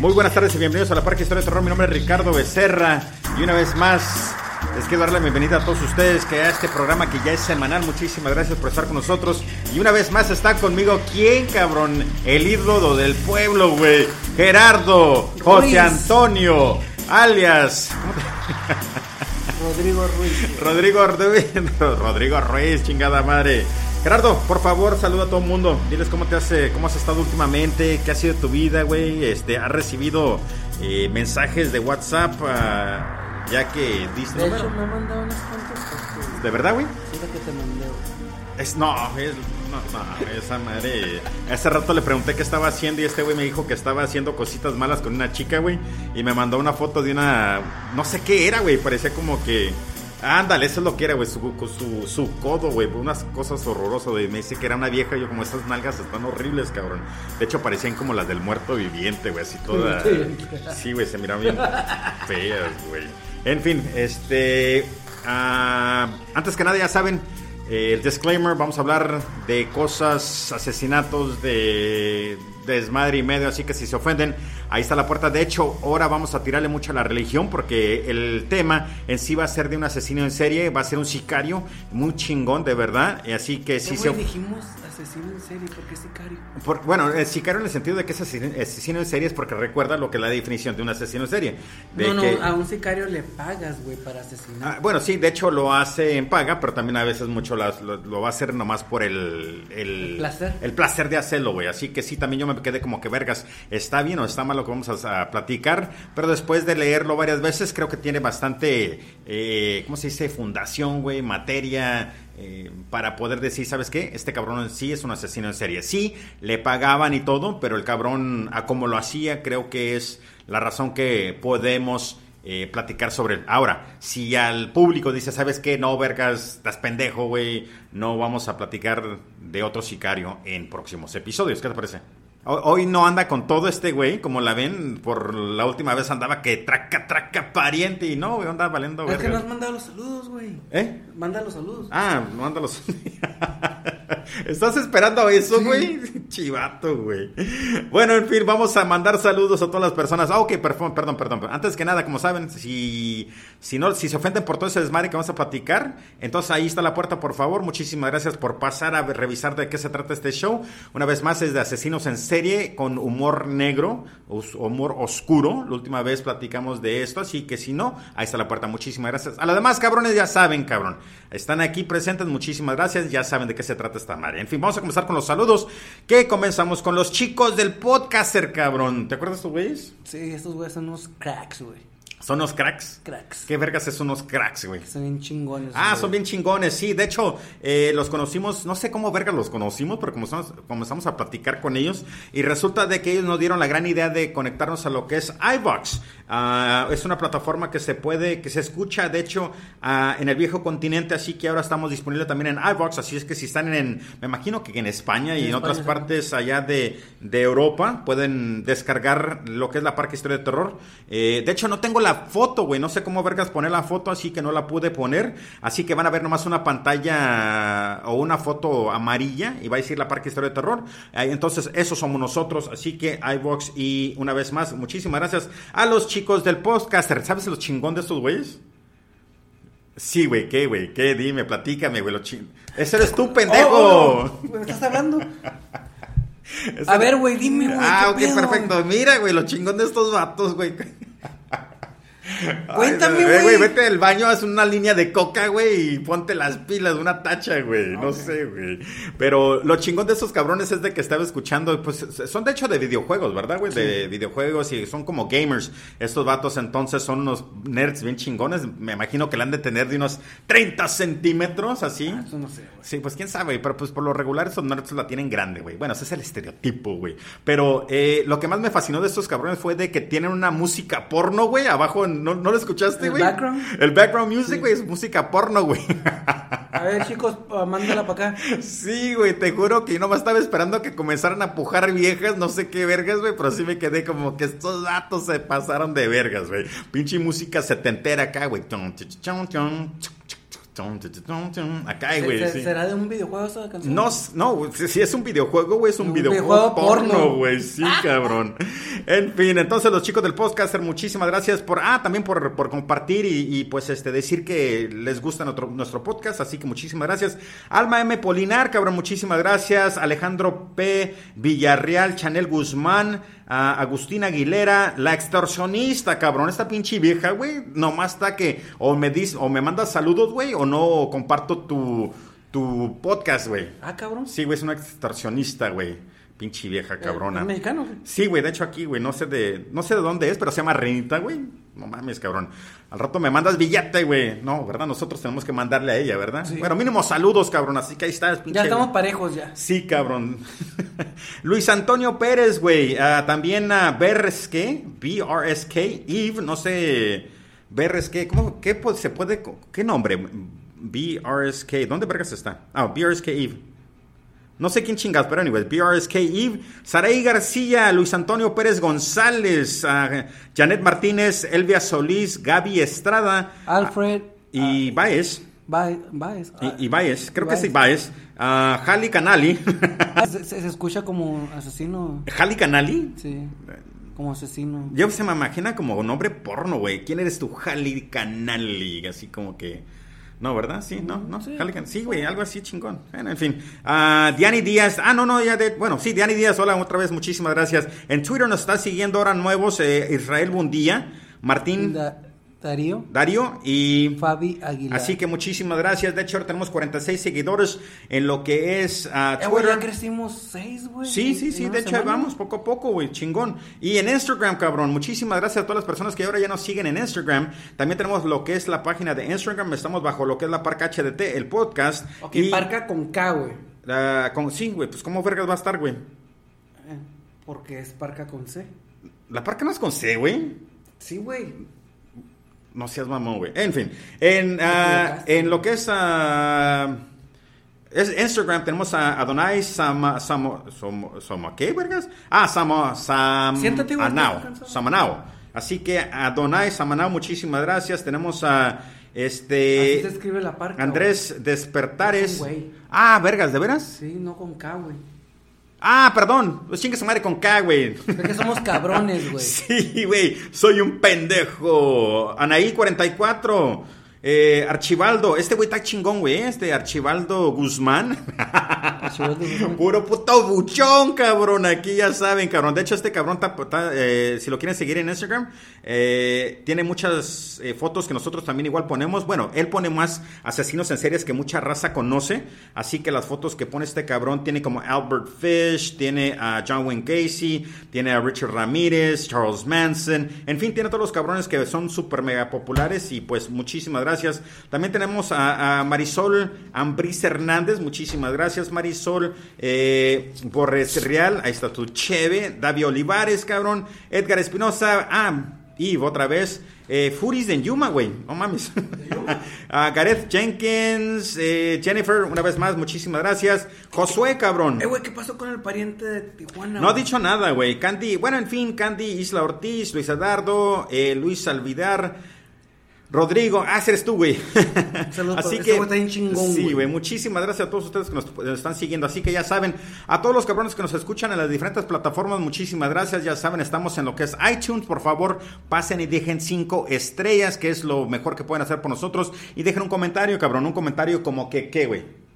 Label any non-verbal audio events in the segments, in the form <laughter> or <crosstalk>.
Muy buenas tardes y bienvenidos a la Parque Historia de Terror. Mi nombre es Ricardo Becerra y una vez más les quiero dar la bienvenida a todos ustedes que a este programa que ya es semanal. Muchísimas gracias por estar con nosotros. Y una vez más está conmigo, ¿quién, cabrón? El ídolo del pueblo, güey. Gerardo José Antonio, alias. Rodrigo Ruiz. Rodrigo Ruiz. <laughs> Rodrigo Ruiz, chingada madre. Gerardo, por favor, saluda a todo el mundo. Diles cómo te hace, cómo has estado últimamente, qué ha sido tu vida, güey. Este, has recibido eh, mensajes de WhatsApp, ah, ya que diste. De hecho, me mandado cosas. ¿De verdad, güey? Sí, la que te mandé. Es, no, es, no, no, esa madre. Hace rato le pregunté qué estaba haciendo y este güey me dijo que estaba haciendo cositas malas con una chica, güey. Y me mandó una foto de una. No sé qué era, güey. Parecía como que. Ándale, eso es lo que era, güey. Su, su, su codo, güey. Unas cosas horrorosas, güey. Me dice que era una vieja. Yo, como estas nalgas están horribles, cabrón. De hecho, parecían como las del muerto viviente, güey. Así todas. Sí, güey, se miraban bien feas, güey. En fin, este. ah, antes que nada, ya saben. eh, el disclaimer, vamos a hablar de cosas, asesinatos, de desmadre y medio, así que si se ofenden, ahí está la puerta. De hecho, ahora vamos a tirarle mucho a la religión porque el tema en sí va a ser de un asesino en serie, va a ser un sicario muy chingón, de verdad. Y Así que si ¿Qué, se... dijimos asesino en serie, ¿por qué sicario? Por- bueno, el sicario en el sentido de que es asesino, asesino en serie es porque recuerda lo que es la definición de un asesino en serie. De no, no, que- a un sicario le pagas, güey, para asesinar. Ah, bueno, sí, de hecho lo hace en paga, pero también a veces mucho las- lo, lo va a hacer nomás por el... El, El placer. El placer de hacerlo, güey. Así que sí, también yo me quedé como que vergas. Está bien o está mal lo que vamos a, platicar, pero después de leerlo varias veces creo que tiene bastante, eh, ¿cómo se dice? Fundación, güey, materia... eh, para poder decir, ¿sabes qué? Este cabrón en sí es un asesino en serie. Sí, le pagaban y todo, pero el cabrón, a como lo hacía, creo que es la razón que podemos eh, platicar sobre él. Ahora, si al público dice, ¿sabes qué? No, vergas, estás pendejo, güey. No vamos a platicar de otro sicario en próximos episodios. ¿Qué te parece? Ho- Hoy no anda con todo este güey, como la ven, por la última vez andaba que traca, traca, pariente y no, güey, anda valiendo es que no verga. has mandado los saludos, güey. ¿Eh? Manda los saludos. Ah, mándalos. <laughs> ¿Estás esperando eso, güey? <laughs> Chivato, güey. Bueno, en fin, vamos a mandar saludos a todas las personas. Ah, ok, perdón, perdón, perdón. Antes que nada, como saben, si, si, no, si se ofenden por todo ese desmadre que vamos a platicar, entonces ahí está la puerta, por favor. Muchísimas gracias por pasar a revisar de qué se trata este show. Una vez más, es de asesinos en serie con humor negro, humor oscuro. La última vez platicamos de esto, así que si no, ahí está la puerta. Muchísimas gracias. A los demás, cabrones, ya saben, cabrón. Están aquí presentes, muchísimas gracias. Ya saben de qué se trata esta madre. En fin, vamos a comenzar con los saludos. Que comenzamos con los chicos del podcaster, cabrón. ¿Te acuerdas tú, güeyes? Sí, estos güeyes son unos cracks, güey. Son los cracks. Cracks. ¿Qué vergas es unos cracks, güey? Son bien chingones. Ah, güey. son bien chingones, sí. De hecho, eh, los conocimos, no sé cómo verga los conocimos, pero comenzamos, comenzamos a platicar con ellos y resulta de que ellos nos dieron la gran idea de conectarnos a lo que es iVox. Ah, es una plataforma que se puede, que se escucha, de hecho, ah, en el viejo continente, así que ahora estamos disponibles también en iVox, así es que si están en, me imagino que en España y En en, otras España, partes allá de, de Europa, pueden descargar lo que es la Parque Historia de Terror. Eh, de hecho, no tengo la foto, güey, no sé cómo vergas poner la foto, así que no la pude poner. Así que van a ver nomás una pantalla o una foto amarilla y va a decir la Parque Historia de Terror. Eh, entonces, esos somos nosotros. Así que iVox y una vez más, muchísimas gracias a los chicos del podcaster. ¿Sabes los chingón de estos güeyes? Sí, güey, ¿qué, güey? ¿Qué? Dime, platícame, güey. Lo ching... Ese eres tú, pendejo. Oh, oh, ¿Me estás hablando? <laughs> A ver, güey, dime, güey. Ah, ¿qué ok, pedo? perfecto. Mira, güey, lo chingón de estos vatos, güey. Cuéntame, Ay, güey. Vete al baño, haz una línea de coca, güey, y ponte las pilas, una tacha, güey. No sé, güey. Pero lo chingón de estos cabrones es de que estaba escuchando, pues son de hecho de videojuegos, ¿verdad, güey? De videojuegos y son como gamers. Estos vatos entonces son unos nerds bien chingones. Me imagino que le han de tener de unos 30 centímetros, así. Ah, Eso no sé, güey. Sí, pues quién sabe, pero pues por lo regular esos nerds la tienen grande, güey. Bueno, ese es el estereotipo, güey. Pero eh, lo que más me fascinó de estos cabrones fue de que tienen una música porno, güey, abajo. ¿No, no lo escuchaste, ¿El güey? background? El background music, güey, es música porno, güey. A ver, chicos, ah, mándala para acá. Sí, güey, te juro que yo nomás estaba esperando que comenzaran a pujar viejas, no sé qué vergas, güey, pero sí me quedé como que estos datos se pasaron de vergas, güey. Pinche música setentera acá, güey. Chon, ch, chon, chon, Acá, ¿Se- güey. se- sí. ¿Será de un videojuego esa canción? No, no, si es un videojuego, güey, es un, Un videojuego, videojuego porno, güey, sí, <laughs> cabrón. En fin, entonces los chicos del podcast, muchísimas gracias por, ah, también por, por compartir y, y, pues este decir que les gusta nuestro, nuestro podcast, así que muchísimas gracias. Alma M. Polinar, cabrón, muchísimas gracias. Alejandro P. Villarreal, Chanel Guzmán, a Agustín Aguilera, la extorsionista, cabrón, esta pinche vieja, güey, nomás está que o me dice, o me mandas saludos, güey, o no comparto tu, tu podcast, güey. Ah, cabrón. Sí, güey, es una extorsionista, güey. Pinche vieja cabrona. ¿Es mexicano? Sí, güey, de hecho aquí, güey, no sé de no sé de dónde es, pero se llama Renita, güey. No mames, cabrón. Al rato me mandas billete, güey. No, ¿verdad? Nosotros tenemos que mandarle a ella, ¿verdad? Sí. Bueno, mínimo saludos, cabrón. Así que ahí estás, pinche. Ya estamos parejos ya. Sí, cabrón. <laughs> Luis Antonio Pérez, güey. Ah, también a BRSK, BRSK, Eve, no sé. BRSK, ¿cómo? ¿Qué pues, se puede? ¿Qué nombre? BRSK, ¿dónde vergas está? Ah, BRSK Eve. No sé quién chingas, pero anyways, BRSK Eve, Saraí García, Luis Antonio Pérez González, ah, Janet Martínez, Elvia Solís, Gaby Estrada Alfred. y Baez. Baez. Baez. Ah, Y, y Baez, creo que sí, Baez. Ah, Jali Canali. ah, <laughs> se escucha como asesino. Jali Canali. Sí. Como asesino. Yo se me imagina como nombre porno, güey. ¿Quién eres tú? Jali Canali. Así como que. No, ¿verdad? Sí, no, no. Sí. Sí, güey, algo así chingón. Bueno, en fin. Ah, Diani Díaz. Ah, no, no, ya de. Bueno, sí, Diani Díaz. Hola, otra vez, muchísimas gracias. En Twitter nos está siguiendo ahora nuevos eh, Israel Bundía, Martín Darío. Dario y. Fabi Aguilar. Así que muchísimas gracias. De hecho, ahora tenemos 46 seguidores en lo que es Eh, güey, Twitter. ya crecimos seis, güey. Sí, sí, sí, de hecho ahí semana. vamos poco a poco, güey, chingón. Y en Instagram, cabrón, muchísimas gracias a todas las personas que ahora ya nos siguen en Instagram. También tenemos lo que es la página de Instagram, estamos bajo lo que es la Parca HDT, el podcast. Ok, y, parca con K, güey. ah, con- sí, güey, pues ¿cómo vergas va a estar, güey? Eh, Porque es parca con C. La Parca no es con C, güey. Sí, güey. No seas mamón, güey. En fin, en, ah, en lo que es... ah, es Instagram tenemos a Adonai Sama, Samo, Somo- Somo- ¿qué, vergas? Ah, Samo, Sam, Siéntate, güey, Anao. Samanao. Así que Adonai Samanao, muchísimas gracias. Tenemos a Así este se escribe la parca. Andrés Despertares. Ah, vergas, ¿de veras? Sí, no con K, güey. Ah, perdón. Pues chingue su madre con K, güey. Es que somos cabrones, güey. <laughs> Sí, güey, soy un pendejo. Anaí 44. Eh, Archibaldo, este güey está chingón, güey, este Archibaldo Guzmán. Archibaldo Guzmán. <laughs> Puro puto buchón, cabrón. Aquí ya saben, cabrón. De hecho, este cabrón, eh, si lo quieren seguir en Instagram, eh, tiene muchas eh, fotos que nosotros también igual ponemos. Bueno, él pone más asesinos en series que mucha raza conoce. Así que las fotos que pone este cabrón tiene como Albert Fish, tiene a John Wayne Casey, tiene a Richard Ramírez, Charles Manson. En fin, tiene todos los cabrones que son súper mega populares. Y pues muchísimas gracias. También tenemos a, a Marisol Ambris Hernández. Muchísimas gracias, Marisol. Eh, Borres Real, ahí está tu cheve. David Olivares, cabrón. Edgar Espinosa. Ah, Eve, otra vez. Eh, Furis en Yuma, güey. No mames. <laughs> Ah, Gareth Jenkins. eh, Jennifer, una vez más, muchísimas gracias. Josué, cabrón. Eh, güey, ¿qué pasó con el pariente de Tijuana? No ha dicho nada, güey. Candy, bueno, en fin, Candy, Isla Ortiz, Luis Adardo, eh, Luis Alvidar, Rodrigo, ah, eres tú, güey. Saludos, Así que, está bien chingón, sí, güey. güey, muchísimas gracias a todos ustedes que nos, nos están siguiendo. Así que ya saben, a todos los cabrones que nos escuchan en las diferentes plataformas, muchísimas gracias. Ya saben, estamos en lo que es iTunes. Por favor, pasen y dejen cinco estrellas, que es lo mejor que pueden hacer por nosotros. Y dejen un comentario, cabrón, un comentario como que, ¿qué, güey?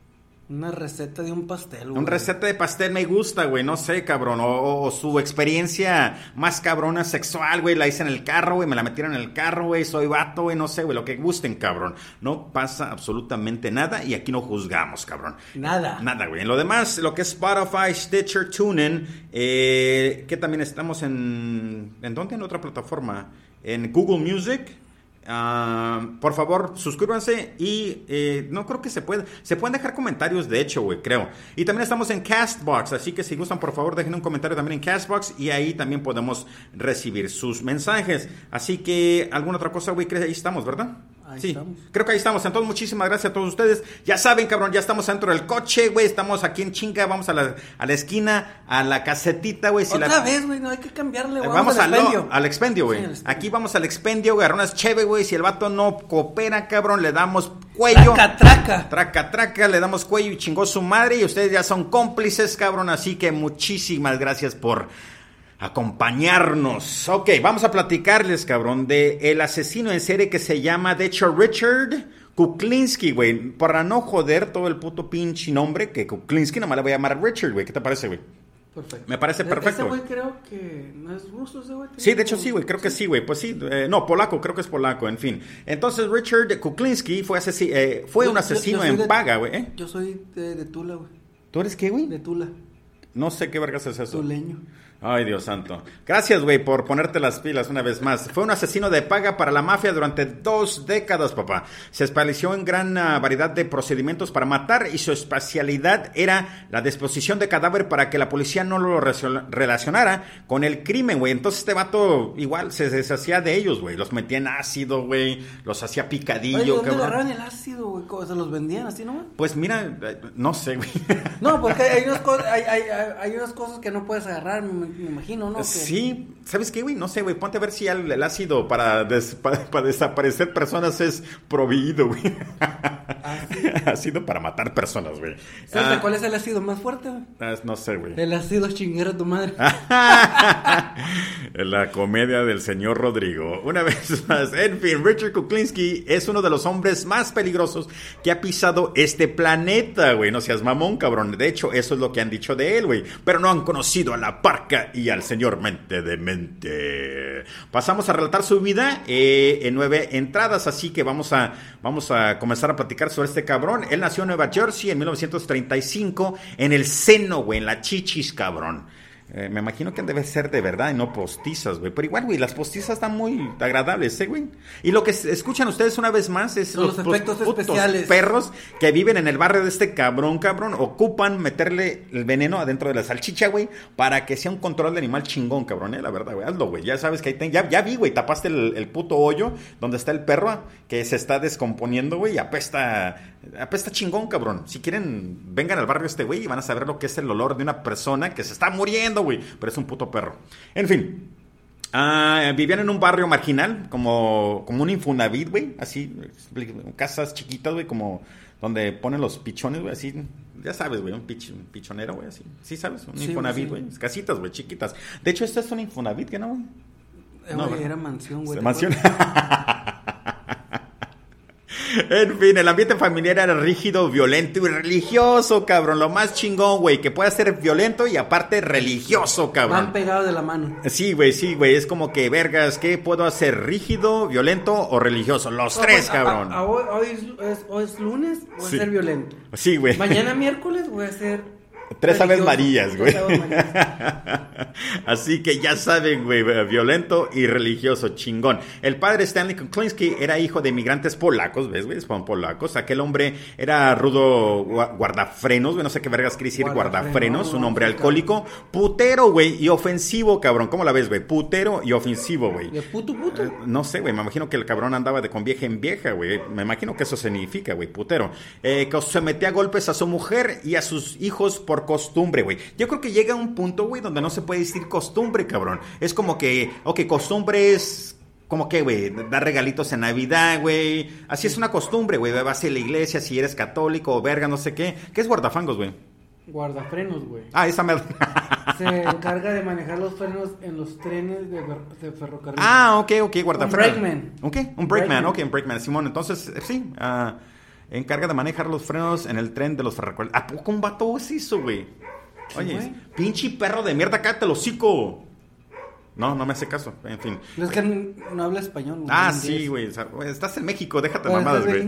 Una receta de un pastel, güey. Un receta de pastel me gusta, güey, no sé, cabrón. O, o- o su experiencia más cabrona sexual, güey. La hice en el carro, güey. Me la metieron en el carro, güey. Soy vato, güey. No sé, güey. Lo que gusten, cabrón. No pasa absolutamente nada y aquí no juzgamos, cabrón. Nada. Nada, güey. En lo demás, lo que es Spotify, Stitcher, TuneIn, eh, que también estamos en... ¿En dónde? En otra plataforma. En Google Music. Ah, por favor, suscríbanse y eh, no creo que se puede. Se pueden dejar comentarios, de hecho, güey, creo. Y también estamos en Castbox, así que si gustan, por favor, dejen un comentario también en Castbox y ahí también podemos recibir sus mensajes. Así que, ¿alguna otra cosa, güey? Ahí estamos, ¿verdad? Ahí sí, estamos. creo que ahí estamos. Entonces, muchísimas gracias a todos ustedes. Ya saben, cabrón, ya estamos dentro del coche, güey. Estamos aquí en chinga. Vamos a la, a la esquina, a la casetita, güey. si Otra la- vez, güey, no hay que cambiarle, güey. Vamos, al, expendio. al expendio, güey. Sí. Aquí vamos al expendio, güey. Unas cheve, güey. Si el vato no coopera, cabrón, le damos cuello. Traca, traca. Traca, traca, le damos cuello y chingó su madre y ustedes ya son cómplices, cabrón, así que muchísimas gracias por acompañarnos. Ok, vamos a platicarles, cabrón, de el asesino en serie que se llama, de hecho, Richard Kuklinski, güey. Para no joder todo el puto pinche nombre que Kuklinski, nomás le voy a llamar Richard, güey. ¿Qué te parece, güey? Perfecto. Me parece perfecto, Ese güey creo que no es ruso, ese güey. Sí, de hecho sí, güey, creo que sí, güey. Pues sí, eh, no, polaco, creo que es polaco, en fin. Entonces Richard Kuklinski fue, asesi- eh, fue Yo- un asesino yo en de- paga, güey. ¿eh? Yo soy de, de Tula, güey. ¿Tú eres qué, güey? De Tula. No sé qué vergas es eso. Tuleño. Ay, Dios santo. Gracias, güey, por ponerte las pilas una vez más. Fue un asesino de paga para la mafia durante dos décadas, papá. Se especializó en gran ah, variedad de procedimientos para matar y su especialidad era la disposición de cadáver para que la policía no lo relacionara con el crimen, güey. Entonces este vato igual se deshacía de ellos, güey. Los metía en ácido, güey. Los hacía picadillo, Oye, ¿dónde agarraban el ácido, güey? ¿Cómo ¿Se los vendían así nomás? Pues mira, eh, no sé, güey. No, porque hay <laughs> unas, hay, hay, hay unas cosas que no puedes agarrar, me, imagino, ¿no? Sí, ¿sabes qué, güey? No sé, güey. Ponte a ver si el, el ácido para, des- para desaparecer personas es prohibido, güey. <laughs> ácido para matar personas, güey. ¿Sabes Ah, cuál es el ácido más fuerte, güey? ah, no sé, güey. El ácido chinguero tu madre. <laughs> La comedia del señor Rodrigo. Una <laughs> vez más, en fin, Richard Kuklinski es uno de los hombres más peligrosos que ha pisado este planeta, güey. No seas mamón, cabrón. De hecho, eso es lo que han dicho de él, güey. Pero no han conocido a la parca y al señor mente de mente. Pasamos a relatar su vida eh, en nueve entradas, así que vamos a, vamos a comenzar a platicar sobre este cabrón. Él nació en Nueva Jersey en 1935, en el seno, güey, en la chichis, cabrón. Eh, me imagino que debe ser de verdad y no postizas, güey. Pero igual, güey, las postizas están muy agradables, ¿eh, güey? Y lo que escuchan ustedes una vez más es Son los efectos putos especiales. perros que viven en el barrio de este cabrón, cabrón, ocupan meterle el veneno adentro de la salchicha, güey, para que sea un control de animal chingón, cabrón, ¿eh? La verdad, güey. Hazlo, güey. Ya sabes que ahí ten- ya, ya vi, güey, tapaste el, el puto hoyo donde está el perro que se está descomponiendo, güey, y apesta, apesta chingón, cabrón. Si quieren, vengan al barrio este, güey, y van a saber lo que es el olor de una persona que se está muriendo, güey, pero es un puto perro. En fin. Ah, vivían en un barrio marginal, como, como un Infonavit, güey, así, casas chiquitas, güey, como donde ponen los pichones, güey, así, ya sabes, güey, un, pich- un pichonero, güey, así, sí sabes, un Sí, Infonavit, sí. güey, casitas, güey, chiquitas. De hecho, esta es un Infonavit, ¿qué no, güey? Eh, No, era mansión, güey. ¿te Mansión. <laughs> En fin, el ambiente familiar era rígido, violento y religioso, cabrón. Lo más chingón, güey, que pueda ser violento y aparte religioso, cabrón. Van pegados de la mano. Sí, güey, sí, güey. Es como que, vergas, ¿qué puedo hacer? ¿Rígido, violento o religioso? Los No, tres, pues, a- cabrón. a- a hoy, hoy es, es- hoy es lunes, voy Sí. a ser violento. Sí, güey. Mañana <laughs> miércoles voy a ser. Tres aves marías, güey. Tres aves marías. <laughs> Así que ya saben, güey, violento y religioso, chingón. El padre Stanley Kuklinski era hijo de inmigrantes polacos, ¿ves, güey? Son polacos. Aquel hombre era rudo gua- guardafrenos, güey, no sé qué vergas quiere decir Guardafrenos, un hombre alcohólico, putero, güey, y ofensivo, cabrón. ¿Cómo la ves, güey? Putero y ofensivo, güey. De puto puto. Eh, No sé, güey, me imagino que el cabrón andaba de con vieja en vieja, güey. Me imagino que eso significa, güey, putero. Eh, que se metía a golpes a su mujer y a sus hijos por costumbre, güey. Yo creo que llega un punto, güey, donde no se puede decir costumbre, cabrón. Es como que, ok, costumbre es... Como que, güey, dar regalitos en Navidad, güey. Así es una costumbre, güey. Vas a la iglesia si eres católico o verga, no sé qué. ¿Qué es guardafangos, güey? Guardafrenos, güey. Ah, esa me... <laughs> Se <laughs> encarga de manejar los frenos en los trenes de, fer- de ferrocarril. Ah, ok, ok, guardafreno. Un brakeman. ¿Un qué? Un brakeman, ok, un brakeman, Simón. Entonces, eh, sí, ah, encarga de manejar los frenos en el tren de los ferrocarriles. ¿A poco un vato es eso, güey? Sí, Oye, güey. pinche perro de mierda, cállate el hocico. No, no me hace caso, en fin. Es que no, no habla español. güey, Ah, sí, güey. o sea, güey, Estás en México, déjate Bueno, mamadas, güey.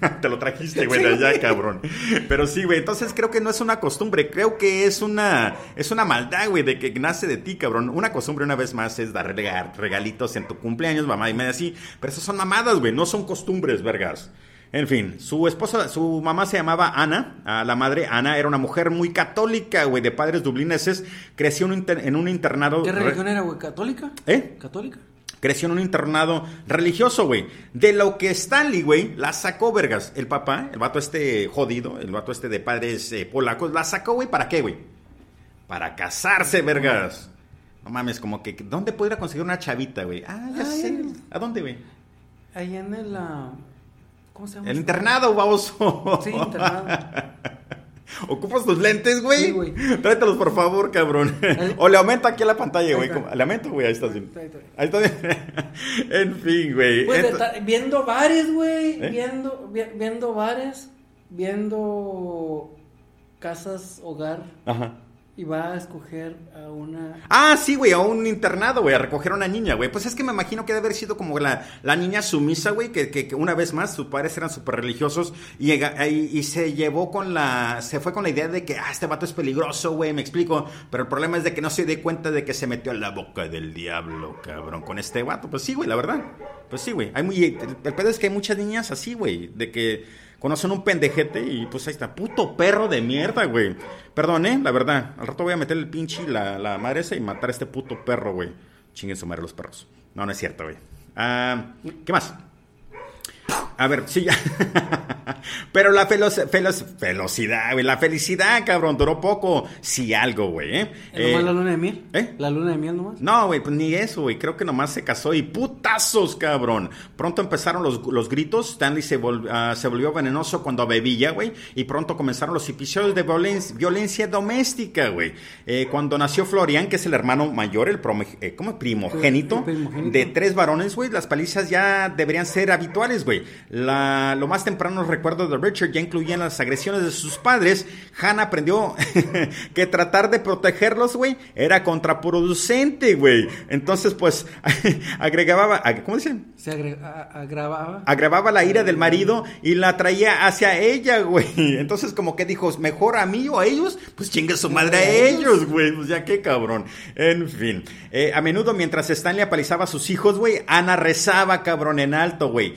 <laughs> Te lo trajiste, güey, de allá, cabrón. Pero sí, güey, entonces creo que no es una costumbre, creo que es una es una maldad, güey, de que nace de ti, cabrón. Una costumbre una vez más es dar rega- regalitos en tu cumpleaños, mamá y media así, pero esas son mamadas, güey, no son costumbres, vergas. En fin, su esposa, su mamá se llamaba Ana, a la madre Ana era una mujer muy católica, güey, de padres dublineses, creció en un, inter- en un internado ¿Qué re- religión era, güey? ¿Católica? ¿Eh? ¿Católica? Creció en un internado religioso, güey. De lo que Stanley, güey, la sacó, vergas. El papá, el vato este jodido, el vato este de padres eh, polacos, la sacó, güey, ¿para qué, güey? Para casarse, vergas. No mames, como que, ¿dónde podría conseguir una chavita, güey? Ah, ya sé. ¿A dónde, güey? Allá en el. ah, ¿Cómo se llama? El internado, baboso. Sí, internado. <laughs> ¿Ocupas tus lentes, güey? Sí, güey. Tráetelos, por favor, cabrón. O le aumento aquí a la pantalla, güey. Le aumento, güey. Ahí estás bien. Ahí está, bien. <laughs> en fin, güey. Pues viendo bares, güey. ¿Eh? Viendo, vi- viendo bares. Viendo casas, hogar. Ajá. Y va a escoger a una. Ah, sí, güey, a un internado, güey, a recoger a una niña, güey. Pues es que me imagino que debe haber sido como la, la niña sumisa, güey, que, que, una vez más sus padres eran súper religiosos y, se llevó con la, se fue con la idea de que, ah, este vato es peligroso, güey, me explico. Pero el problema es de que no se dio cuenta de que se metió en la boca del diablo, cabrón, con este vato. Pues sí, güey, la verdad. Pues sí, güey. Hay el pedo es que hay muchas niñas así, güey, de que conocen un pendejete y pues ahí está, puto perro de mierda, güey. Perdón, eh, la verdad. Al rato voy a meter el pinche la, la madre esa y matar a este puto perro, güey. Chinguen su madre los perros. No, no es cierto, güey. Ah, ¿Qué más? A ver, sí, ya. <laughs> <laughs> Pero la velocidad, güey. La felicidad, cabrón, duró poco. Sí, algo, güey, ¿eh? ¿Nomás Eh, la luna de miel? ¿eh? ¿La luna de miel nomás? no, güey, pues ni eso, güey. Creo que nomás se casó y putazos, cabrón. Pronto empezaron los, los gritos. Stanley se, vol- ah, se volvió venenoso cuando bebía, güey. Y pronto comenzaron los episodios de violen- violencia doméstica, güey. Eh, cuando nació Florian, que es el hermano mayor, el eh, ¿cómo? primogénito, de tres varones, güey, las palizas ya deberían ser habituales, güey. La, lo más temprano recuerdos de Richard ya incluían las agresiones de sus padres. Hannah aprendió <laughs> que tratar de protegerlos, güey, era contraproducente, güey. Entonces, pues, <laughs> agregaba, ag- ¿cómo dicen? Se agre- agravaba. agravaba la ira del marido y la traía hacia ella, güey. <laughs> Entonces, como que dijo, mejor a mí o a ellos, pues chingue su madre a ellos, güey. Pues ya qué cabrón. En fin. Eh, a menudo, mientras Stanley apalizaba a sus hijos, güey, Ana rezaba, cabrón, en alto, güey.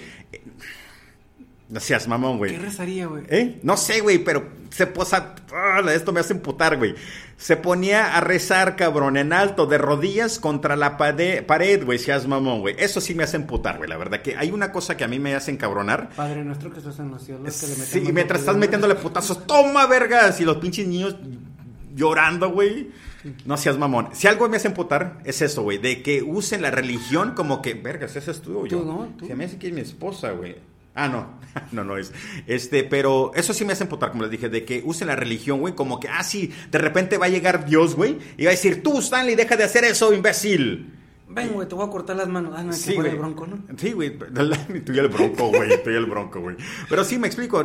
No seas mamón, güey. ¿Qué rezaría, güey? ¿Eh? No sé, güey, pero se posa. ¡Ah! esto me hace emputar, güey. Se ponía a rezar, cabrón, en alto, de rodillas contra la pade- pared, güey, seas mamón, güey. Eso sí me hace emputar, güey, la verdad. Que hay una cosa que a mí me hace encabronar. Padre nuestro que estás en los cielos. que le Sí, y mientras estás metiéndole putazos, toma, vergas. Y los pinches niños llorando, güey. No seas mamón. Si algo me hace emputar, es eso, güey. De que usen la religión como que, vergas, ese es tú o yo. Tú, ¿no? Tú. Se me hace que es mi esposa, güey. Ah, no. <laughs> no, no es. Este, pero eso sí me hace emputar, como les dije, de que usen la religión, güey, como que, ah, sí, de repente va a llegar Dios, güey, y va a decir, tú, Stanley, deja de hacer eso, imbécil. Ven, güey, te voy a cortar las manos. Ah, no, Sí, güey. el bronco, ¿no? Sí, güey. <laughs> Tú y el bronco, güey. Tú y el bronco, güey. Pero sí, me explico.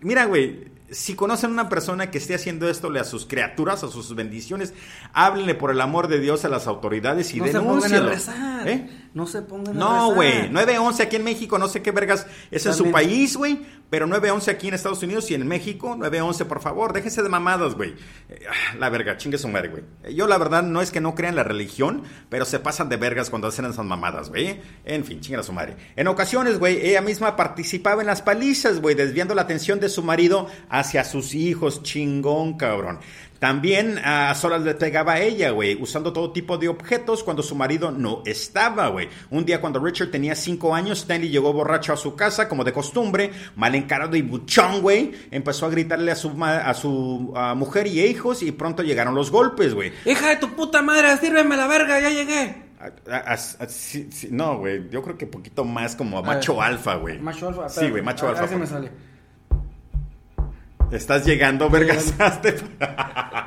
Mira, güey. Si conocen a una persona que esté haciendo esto a sus criaturas, a sus bendiciones, háblenle por el amor de Dios a las autoridades y no se pongan a denúncialo. rezar. ¿Eh? No se pongan a No, güey. 911 aquí en México, no sé qué vergas es en su país, güey. Pero 911 aquí en Estados Unidos y en México, 911, por favor, déjense de mamadas, güey. Eh, ah, La verga, chingue su madre, güey. Eh, Yo, la verdad, no es que no crea en la religión, pero se pasan de vergas cuando hacen esas mamadas, güey. En fin, chingue a su madre. En ocasiones, güey, ella misma participaba en las palizas, güey, desviando la atención de su marido hacia sus hijos. Chingón, cabrón. También a solas le pegaba a ella, güey, usando todo tipo de objetos cuando su marido no estaba, güey. Un día cuando Richard tenía cinco años, Stanley llegó borracho a su casa, como de costumbre, mal encarado y buchón, güey. Empezó a gritarle a su, a su ah, mujer y hijos y pronto llegaron los golpes, güey. Hija de tu puta madre, sírveme la verga, ya llegué. A- a- a- a- sí, sí, no, güey, yo creo que poquito más como A macho alfa, güey. Macho alfa. Sí, güey, macho a- alfa. A me sale. Estás llegando, vergasaste. <laughs>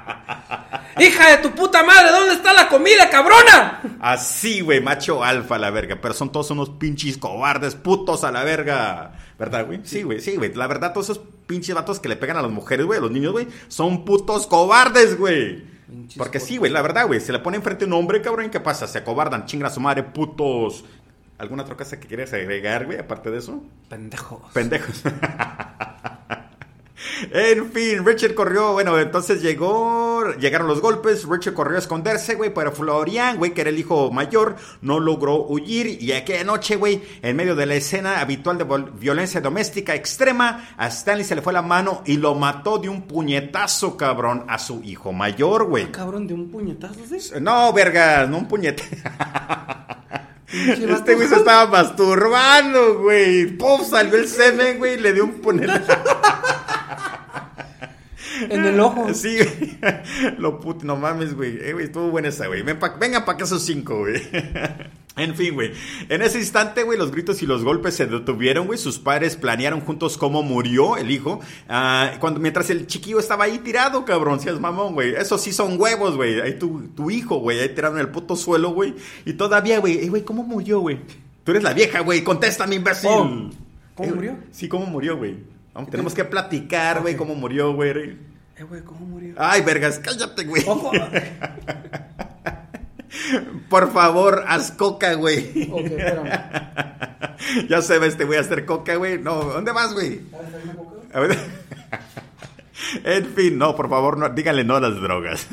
<laughs> Hija de tu puta madre, ¿dónde está la comida, cabrona? Así, güey, macho alfa a la verga. Pero son todos unos pinches cobardes, putos a la verga. ¿Verdad, güey? Sí, güey, sí, güey. La verdad, todos esos pinches vatos que le pegan a las mujeres, güey, a los niños, güey, son putos cobardes, güey. Porque sí, güey, la verdad, güey. Se le pone enfrente un hombre, cabrón, ¿y qué pasa? Se acobardan, chingan a su madre, putos. ¿Alguna otra cosa que quieras agregar, güey, aparte de eso? Pendejos. Pendejos. <laughs> En fin, Richard corrió, bueno, entonces llegó, llegaron los golpes, Richard corrió a esconderse, güey, pero Florian, güey, que era el hijo mayor, no logró huir y aquella noche, güey, en medio de la escena habitual de violencia doméstica extrema, a Stanley se le fue la mano y lo mató de un puñetazo, cabrón, a su hijo mayor, güey. Cabrón, de un puñetazo, ¿sí? No, vergas, no un vato. Este güey se estaba masturbando, güey. Pum, salió el semen, güey, y le dio un puñetazo. En el ojo. Sí, güey. <laughs> Lo puto, no mames, güey. Eh, güey, estuvo buena esa, güey. Ven pa- venga para acá esos cinco, güey. <laughs> En fin, güey. En ese instante, güey, los gritos y los golpes se detuvieron, güey. Sus padres planearon juntos cómo murió el hijo. ah, cuando, mientras el chiquillo estaba ahí tirado, cabrón. Si es mamón, güey. Eso sí son huevos, güey. Ahí tu, tu hijo, güey. Ahí tirado en el puto suelo, güey. Y todavía, güey. Eh, güey, ¿cómo murió, güey? Tú eres la vieja, güey. Contéstame, imbécil. Oh, ¿cómo Eh, murió? Sí, ¿cómo murió, güey? Vamos, tenemos que platicar, güey, cómo murió, güey. Eh, güey, ¿cómo murió? Ay, vergas, cállate, güey. <laughs> Por favor, haz coca, güey. Ok, espérame. <laughs> ya se ve, este voy a hacer coca, güey. No, ¿dónde vas, güey? A ver. <laughs> en fin, no, por favor, no, díganle no a las drogas.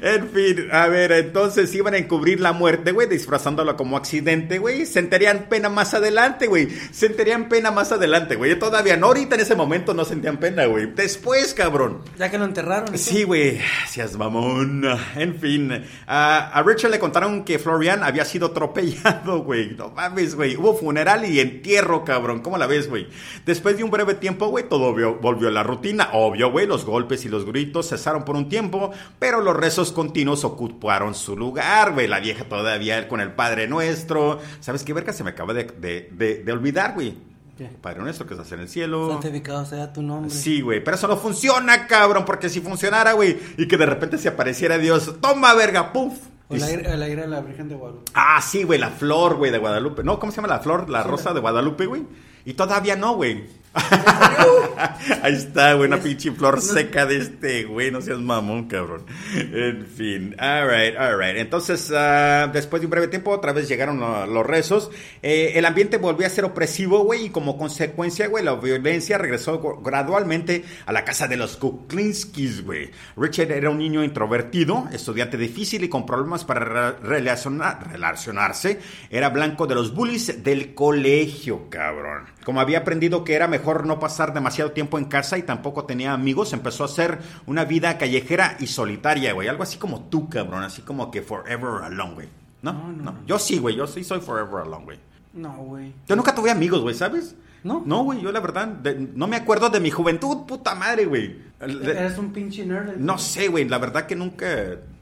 En fin, a ver, entonces iban a encubrir la muerte, güey, disfrazándola como accidente, güey. Sentirían pena más adelante, güey. Sentirían pena más adelante, güey. Todavía no, ahorita en ese momento no sentían pena, güey. Después, cabrón. Ya que lo enterraron. ¿y Sí, güey, seas mamón. En fin, a, a Richard le contaron que Florian había sido atropellado, <laughs> güey. No mames, güey. Hubo funeral y entierro, cabrón. ¿Cómo la ves, güey? Después de un breve tiempo, güey, todo volvió a la rutina. Obvio, güey, los golpes y los gritos cesaron por un tiempo, pero los rezos continuos ocuparon su lugar, güey. La vieja todavía con el Padre Nuestro. ¿Sabes qué, verga? Se me acaba de, de- de- de olvidar, güey. ¿Qué? Padre Nuestro que estás en el cielo. Santificado sea tu nombre. Sí, güey, pero eso no funciona, cabrón, porque si funcionara, güey, y que de repente se apareciera Dios, toma, verga, puf. O aire de la Virgen de Guadalupe. Ah, sí, güey, la flor, güey, de Guadalupe. No, ¿cómo se llama la flor? La rosa de Guadalupe, güey. Y todavía no, güey. <laughs> Ahí está, güey, una Es- pinche flor seca de este, güey, no seas mamón, cabrón. En fin, alright, alright. Entonces, ah, después de un breve tiempo, otra vez llegaron lo- los rezos. Eh, el ambiente volvió a ser opresivo, güey, y como consecuencia, güey, la violencia regresó gradualmente a la casa de los Kuklinskis, güey. Richard era un niño introvertido, estudiante difícil y con problemas para re- relacionar- relacionarse. Era blanco de los bullies del colegio, cabrón. Como había aprendido que era mejor no pasar demasiado tiempo en casa y tampoco tenía amigos, empezó a hacer una vida callejera y solitaria, güey. Algo así como tú, cabrón. Así como que forever alone, güey. ¿No? No, No. Yo sí, güey. Yo sí soy forever alone, güey. No, güey. Yo nunca tuve amigos, güey, ¿sabes? ¿No? No, güey. Yo la verdad, de- no me acuerdo de mi juventud, puta madre, güey. Eres un pinche nerd. no sé, güey, la verdad que nunca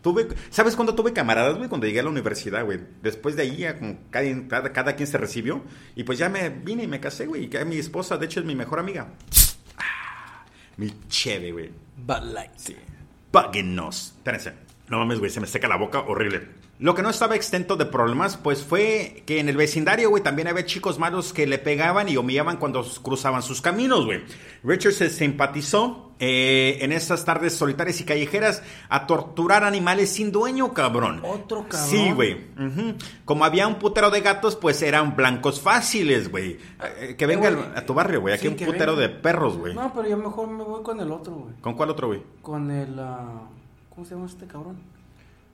tuve... ¿Sabes cuándo tuve camaradas, güey? Cuando llegué a la universidad, güey. Después de ahí, como cada, cada, cada quien se recibió. Y pues ya me vine y me casé, güey. Y que mi esposa, de hecho, es mi mejor amiga. Ah, mi cheve, güey. Bud Light. Sí. Páguenos. Espérense. No mames, güey, se me seca la boca horrible. Lo que no estaba exento de problemas, pues fue que en el vecindario, güey, también había chicos malos que le pegaban y humillaban cuando cruzaban sus caminos, güey. Richard se simpatizó eh, en esas tardes solitarias y callejeras a torturar animales sin dueño, cabrón. Otro cabrón. Sí, güey. Como había un putero de gatos, pues eran blancos fáciles, güey. Eh, que venga Eh, a tu barrio, güey. Aquí Sí, hay un putero venga. de perros, güey. No, pero yo mejor me voy con el otro, güey. ¿Con cuál otro, güey? Con el. ah, ¿Cómo se llama este cabrón?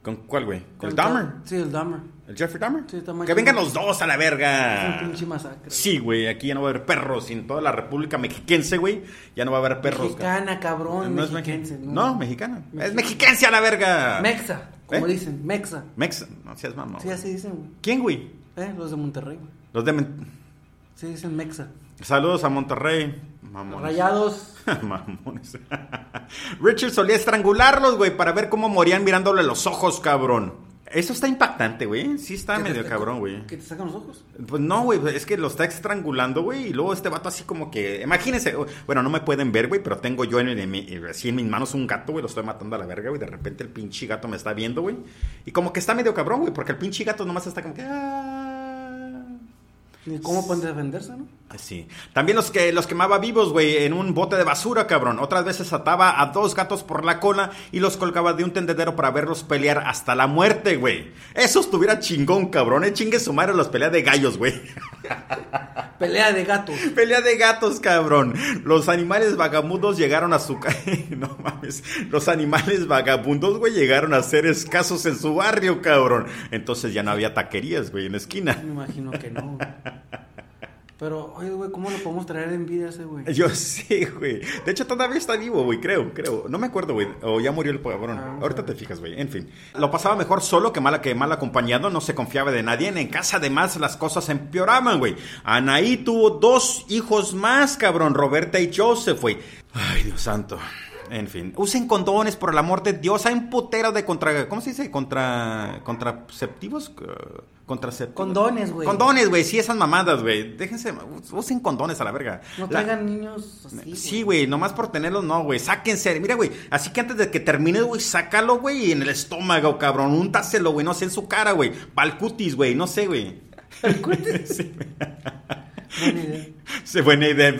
¿Con cuál, güey? Con ¿El Dahmer? Sí, el Dahmer. ¿El Jeffrey Dahmer? Sí, está que vengan los dos a la Es verga. un pinche masacre. Sí, güey, aquí ya no va a haber perros. Y en toda la República Mexiquense, güey, ya no va a haber perros. Mexicana, cabrón. No es mexiquense, mexicana. No, mexicana. Es mexiquense a la verga. Mexa, como ¿Eh? dicen, Mexa. Mexa. No seas mamón. Sí, así dicen, güey. ¿Quién, güey? Eh, los de Monterrey, güey. Los de... Sí, dicen Mexa. Saludos a Monterrey. Mamones. Rayados. <laughs> Mamones. <laughs> Richard solía estrangularlos, güey, para ver cómo morían mirándole los ojos, cabrón. Eso está impactante, güey. Sí está ¿Que te- medio cabrón, güey. ¿Que te sacan los ojos? Pues no, güey, es que lo está estrangulando, güey, y luego este vato así como que, imagínense, bueno, no me pueden ver, güey, pero tengo yo en, en mi- así en mis manos un gato, güey, lo estoy matando a la verga, güey, de repente el pinche gato me está viendo, güey, y como que está medio cabrón, güey, porque el pinche gato nomás está como que... Cómo pueden defenderse, ¿no? Sí. También los que los quemaba vivos, güey, en un bote de basura, cabrón. Otras veces ataba a dos gatos por la cola y los colgaba de un tendedero para verlos pelear hasta la muerte, güey. Eso estuviera chingón, cabrón. Eh, chingue su madre las peleas de gallos, güey. <laughs> Pelea de gatos. Pelea de gatos, cabrón. Los animales vagabundos llegaron a su... <laughs> no mames. Los animales vagabundos, güey, llegaron a ser escasos en su barrio, cabrón. Entonces ya no había taquerías, güey, en la esquina. Me imagino que no. güey. <laughs> Pero, oye, güey, ¿cómo lo podemos traer en vida ese güey? Yo sí, güey. De hecho, todavía está vivo, güey, creo, creo. No me acuerdo, güey. O ya murió el cabrón. Ah, Ahorita te fijas, güey. En fin. Lo pasaba mejor solo que mal, que mal acompañado. No se confiaba de nadie. En casa, además, las cosas empeoraban, güey. Anaí tuvo dos hijos más, cabrón. Roberta y Joseph, güey. Ay, Dios santo. En fin, usen condones por el amor de Dios. Hay un putero de contra. ¿Cómo se dice? Contra. Contraceptivos. eh, Contraceptivos. Condones, güey. Condones, güey. Sí, esas mamadas, güey. Déjense. Usen condones a la verga. No La- traigan niños así. Sí, güey, nomás por tenerlos, no, güey. Sáquense. Mira, güey, así que antes de que termine, güey, sácalo, güey, en el estómago, cabrón. Úntaselo, güey, no sé, en su cara, güey. Pa'l cutis, güey, no sé, güey. <laughs> Sí, Buena idea. Sí, buena idea.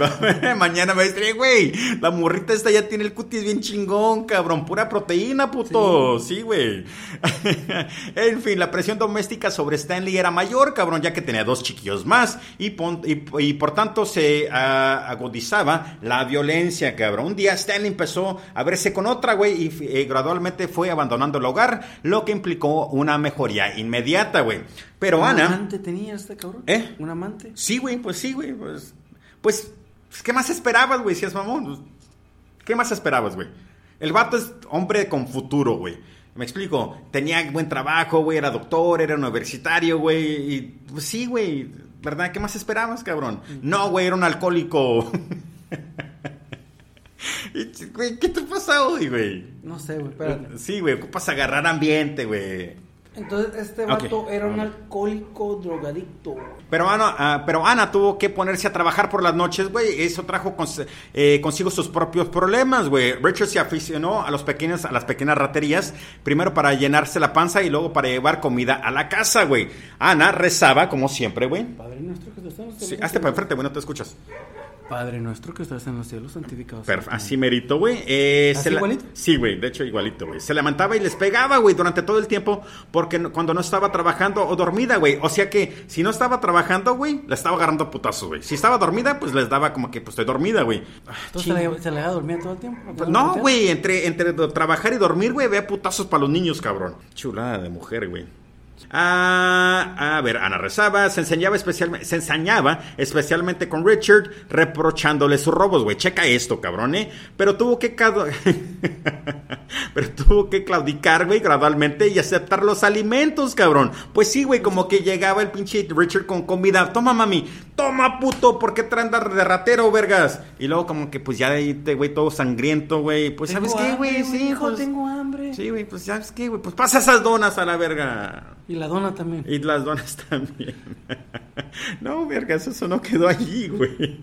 <laughs> Mañana me dice, güey, la morrita esta ya tiene el cutis bien chingón, cabrón. Pura proteína, puto. Sí, güey. <laughs> en fin, la presión doméstica sobre Stanley era mayor, cabrón, ya que tenía dos chiquillos más. Y, pon- y- y por tanto se ah, agudizaba la violencia, cabrón. Un día Stanley empezó a verse con otra, güey, y eh, gradualmente fue abandonando el hogar, lo que implicó una mejoría inmediata, güey. Pero ¿Un Ana... amante tenía este cabrón? ¿Eh? ¿Un amante? Sí, güey, pues sí, güey. Pues, pues, pues, ¿qué más esperabas, güey? Si es mamón. Pues, ¿Qué más esperabas, güey? El vato es hombre con futuro, güey. Me explico. Tenía buen trabajo, güey. Era doctor, era universitario, güey. Y pues sí, güey. ¿Verdad? ¿Qué más esperabas, cabrón? No, güey, era un alcohólico. <laughs> ¿Qué te pasa hoy, güey? No sé, güey, espérate. Sí, güey, ocupas agarrar ambiente, güey. Entonces, este vato era un alcohólico drogadicto. Pero Ana, ah, pero Ana tuvo que ponerse a trabajar por las noches, güey. Eso trajo cons- eh, consigo sus propios problemas, güey. Richard se aficionó a, los pequeños, a las pequeñas raterías, primero para llenarse la panza y luego para llevar comida a la casa, güey. Ana rezaba, como siempre, güey. Padre nuestro que en los Sí, hazte para enfrente, güey, no te escuchas. Padre nuestro que estás en los cielos, santificado. Perf- seas tu así merito, güey. Eh, ¿Así igualito? Sí, güey, de hecho igualito, güey. Se levantaba y les pegaba, güey, durante todo el tiempo, porque no- cuando no estaba trabajando o dormida, güey. O sea que si no estaba trabajando, güey, la estaba agarrando putazos, güey. Si estaba dormida, pues les daba como que, pues estoy dormida, güey. Entonces se la, se a dormir todo el tiempo. Pues no, güey, entre, entre trabajar y dormir, güey, vea putazos para los niños, cabrón. Chulada de mujer, güey. Ah, a ver, Ana rezaba, se enseñaba especialmente, se ensañaba especialmente con Richard, reprochándole sus robos, güey. Checa esto, cabrón, ¿eh? Pero tuvo que <laughs> Pero tuvo que claudicar, güey, gradualmente y aceptar los alimentos, cabrón. Pues sí, güey, como que llegaba el pinche Richard con comida. Toma, mami. Toma, puto. ¿Por qué traen de de ratero, vergas? Y luego como que pues ya de ahí, te, güey, todo sangriento, güey. Pues, ¿sabes qué, güey? Sí, hijo, pues... tengo hambre. Sí, güey, pues, ¿sabes qué, güey? Pues pasa esas donas a la verga. Y la dona también. Y las donas <laughs> también. no, vergas, eso no quedó allí, güey.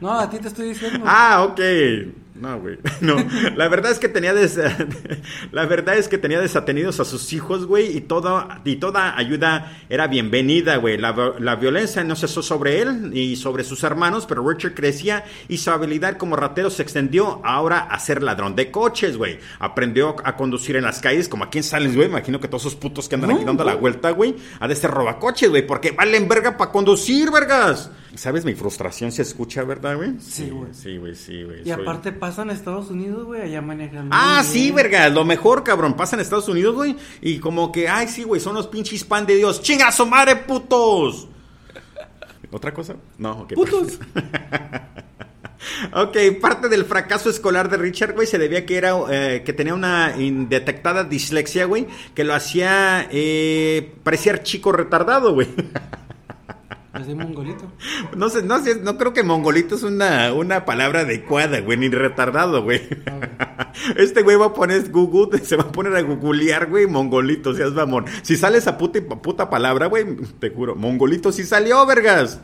No, a ti te estoy diciendo. Ah, ok. No, güey. <laughs> No, la verdad es que tenía des- <laughs> la verdad es que tenía desatenidos a sus hijos, güey, y toda y toda ayuda era bienvenida, güey. La, la violencia no cesó sobre él y sobre sus hermanos, pero Richard crecía y su habilidad como ratero se extendió ahora a ser ladrón de coches, güey. Aprendió a conducir en las calles como aquí en Sales, güey. Imagino que todos esos putos que andan No, aquí dando la vuelta, güey, ha de ser robacoches, güey, porque valen verga para conducir, vergas. ¿Sabes? Mi frustración se escucha, ¿verdad, güey? Sí, güey. Sí, güey, sí, güey. y soy- aparte pasan a Estados Unidos, güey, allá manejan. Ah, sí, verga, lo mejor, cabrón. Pasa en Estados Unidos, güey. Y como que, ay, sí, güey, son los pinches pan de Dios. ¡Chinga su madre, putos! ¿Otra cosa? No, ok. Putos. <laughs> Ok, parte del fracaso escolar de Richard, güey, se debía que era eh, que tenía una indetectada dislexia, güey, que lo hacía eh, parecer chico retardado, güey. <laughs> Así mongolito. No sé, no sé, no creo que mongolito es una, una palabra adecuada, güey, ni retardado, güey. Este güey va a poner Google, <laughs> se va a poner a googlear, güey, mongolito, seas mamón. Si sale esa puta, puta palabra, güey, te juro, mongolito sí salió, vergas.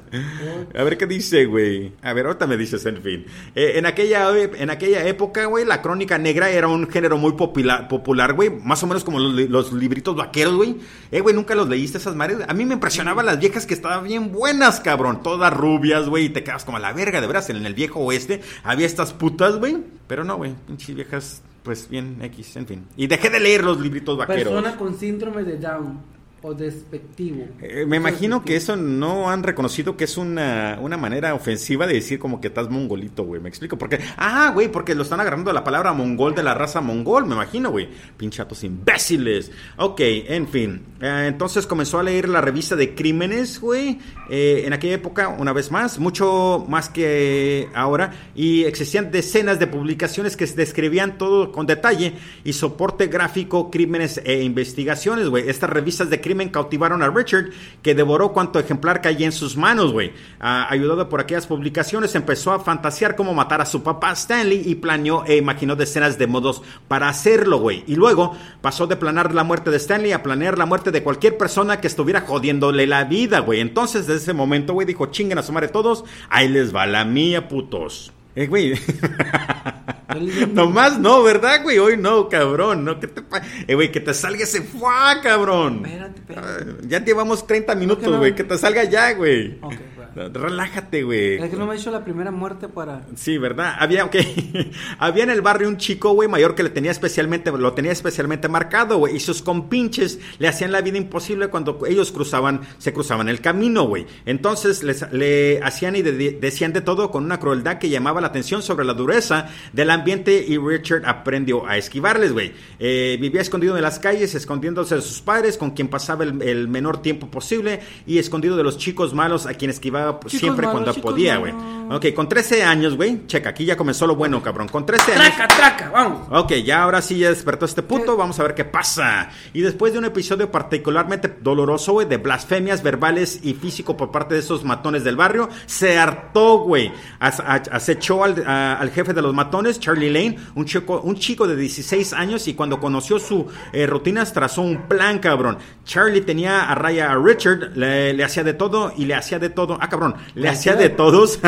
A ver qué dice, güey. A ver, ahorita me dices, en fin. Eh, en, aquella, en aquella época, güey, la crónica negra era un género muy popular, popular güey, más o menos como los libritos vaqueros, güey. Eh, güey, nunca los leíste esas madres. A mí me impresionaban las viejas que estaban bien buenas, cabrón. Todas rubias, güey, y te quedas como a la verga, de veras. En el viejo oeste había estas putas, güey. Pero no, güey, pinches viejas, pues bien X, en fin. Y dejé de leer los libritos vaqueros. Persona con síndrome de Down o despectivo. Eh, me imagino que eso no han reconocido que es una, una manera ofensiva de decir como que estás mongolito, güey. Me explico. Porque, ah, güey, porque lo están agarrando la palabra mongol de la raza mongol, me imagino, güey. Pinchatos imbéciles. Ok, en fin. Eh, entonces comenzó a leer la revista de crímenes, güey. eh, en aquella época, una vez más, mucho más que ahora. Y existían decenas de publicaciones que describían todo con detalle y soporte gráfico, crímenes e investigaciones, güey. Estas revistas de crímenes cautivaron a Richard, que devoró cuanto ejemplar caía en sus manos, güey. Ah, ayudado por aquellas publicaciones, empezó a fantasear cómo matar a su papá Stanley y planeó e imaginó decenas de modos para hacerlo, güey. Y luego pasó de planear la muerte de Stanley a planear la muerte de cualquier persona que estuviera jodiéndole la vida, güey. Entonces, desde ese momento, güey, dijo, chinguen a su madre todos, ahí les va la mía, putos. Eh, güey. <laughs> Nomás no, ¿verdad, güey? Hoy no, cabrón. No, que te eh, güey, que te salga ese fuá, cabrón. Espérate, espérate. Ya llevamos 30 minutos, güey. Que te salga ya, güey. Ok, Relájate, güey. Es que no me ha hecho la primera muerte para. Sí, ¿verdad? Había, ok. <laughs> Había en el barrio un chico, güey, mayor que le tenía especialmente, lo tenía especialmente marcado, güey. Y sus compinches le hacían la vida imposible cuando ellos cruzaban, se cruzaban el camino, güey. Entonces les, le hacían y decían de todo con una crueldad que llamaba la atención sobre la dureza del ambiente y Richard aprendió a esquivarles, güey. Eh, vivía escondido en las calles, escondiéndose de sus padres, con quien pasaba el, el menor tiempo posible y escondido de los chicos malos a quien esquivaba pues, siempre cuando podía, güey. Ok, con 13 años, güey. Checa, aquí ya comenzó lo bueno, cabrón. Con 13 años. Traca, traca, vamos. Ok, ya ahora sí ya despertó este puto. Vamos a ver qué pasa. Y después de un episodio particularmente doloroso, güey, de blasfemias verbales y físico por parte de esos matones del barrio, se hartó, güey. Acechó al, al jefe de los matones, Charlie Lane, un chico, un chico de 16 años. Y cuando conoció su eh, rutinas, trazó un plan, cabrón. Charlie tenía a raya a Richard, le, le hacía de todo y le hacía de todo. Ah, cabrón, le hacía de todos.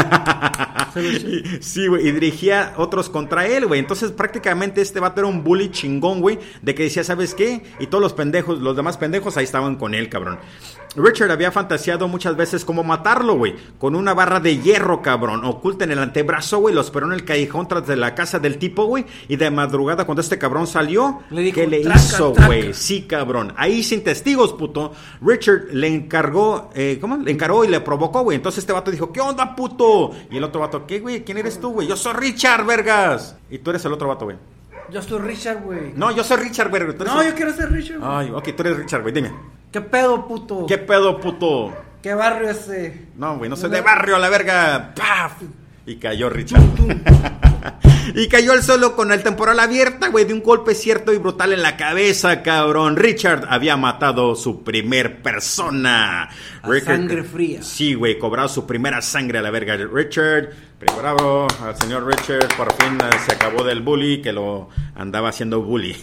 <laughs> sí, güey, y dirigía otros contra él, güey. Entonces, prácticamente este vato era un bully chingón, güey, de que decía, ¿sabes qué? Y todos los pendejos, los demás pendejos ahí estaban con él, cabrón. Richard había fantaseado muchas veces cómo matarlo, güey, con una barra de hierro, cabrón, oculta en el antebrazo, güey, lo esperó en el callejón tras de la casa del tipo, güey, y de madrugada cuando este cabrón salió, le ¿qué le hizo, güey? Sí, cabrón. Ahí sin testigos, puto, Richard le encargó, eh, ¿cómo? Le encargó y le provocó, güey. Entonces este vato dijo, ¿qué onda, puto? Y el otro vato, ¿qué, güey? ¿Quién eres tú, güey? Yo soy Richard, vergas. Y tú eres el otro vato, güey. Yo soy Richard, güey. No, yo soy Richard, güey. No, yo quiero ser Richard. Ay, ok, tú eres Richard, güey, dime. ¿Qué pedo, puto? ¿Qué pedo, puto? ¿Qué barrio ese? No, güey, no soy de barrio, la verga. ¡Paf! Y cayó Richard. <laughs> y cayó al suelo con el temporal abierta, güey, de un golpe cierto y brutal en la cabeza, cabrón. Richard había matado su primer persona. sangre fría. Sí, güey, cobrado su primera sangre a la verga. Richard Bravo al señor Richard, por fin eh, se acabó del bully que lo andaba haciendo bully.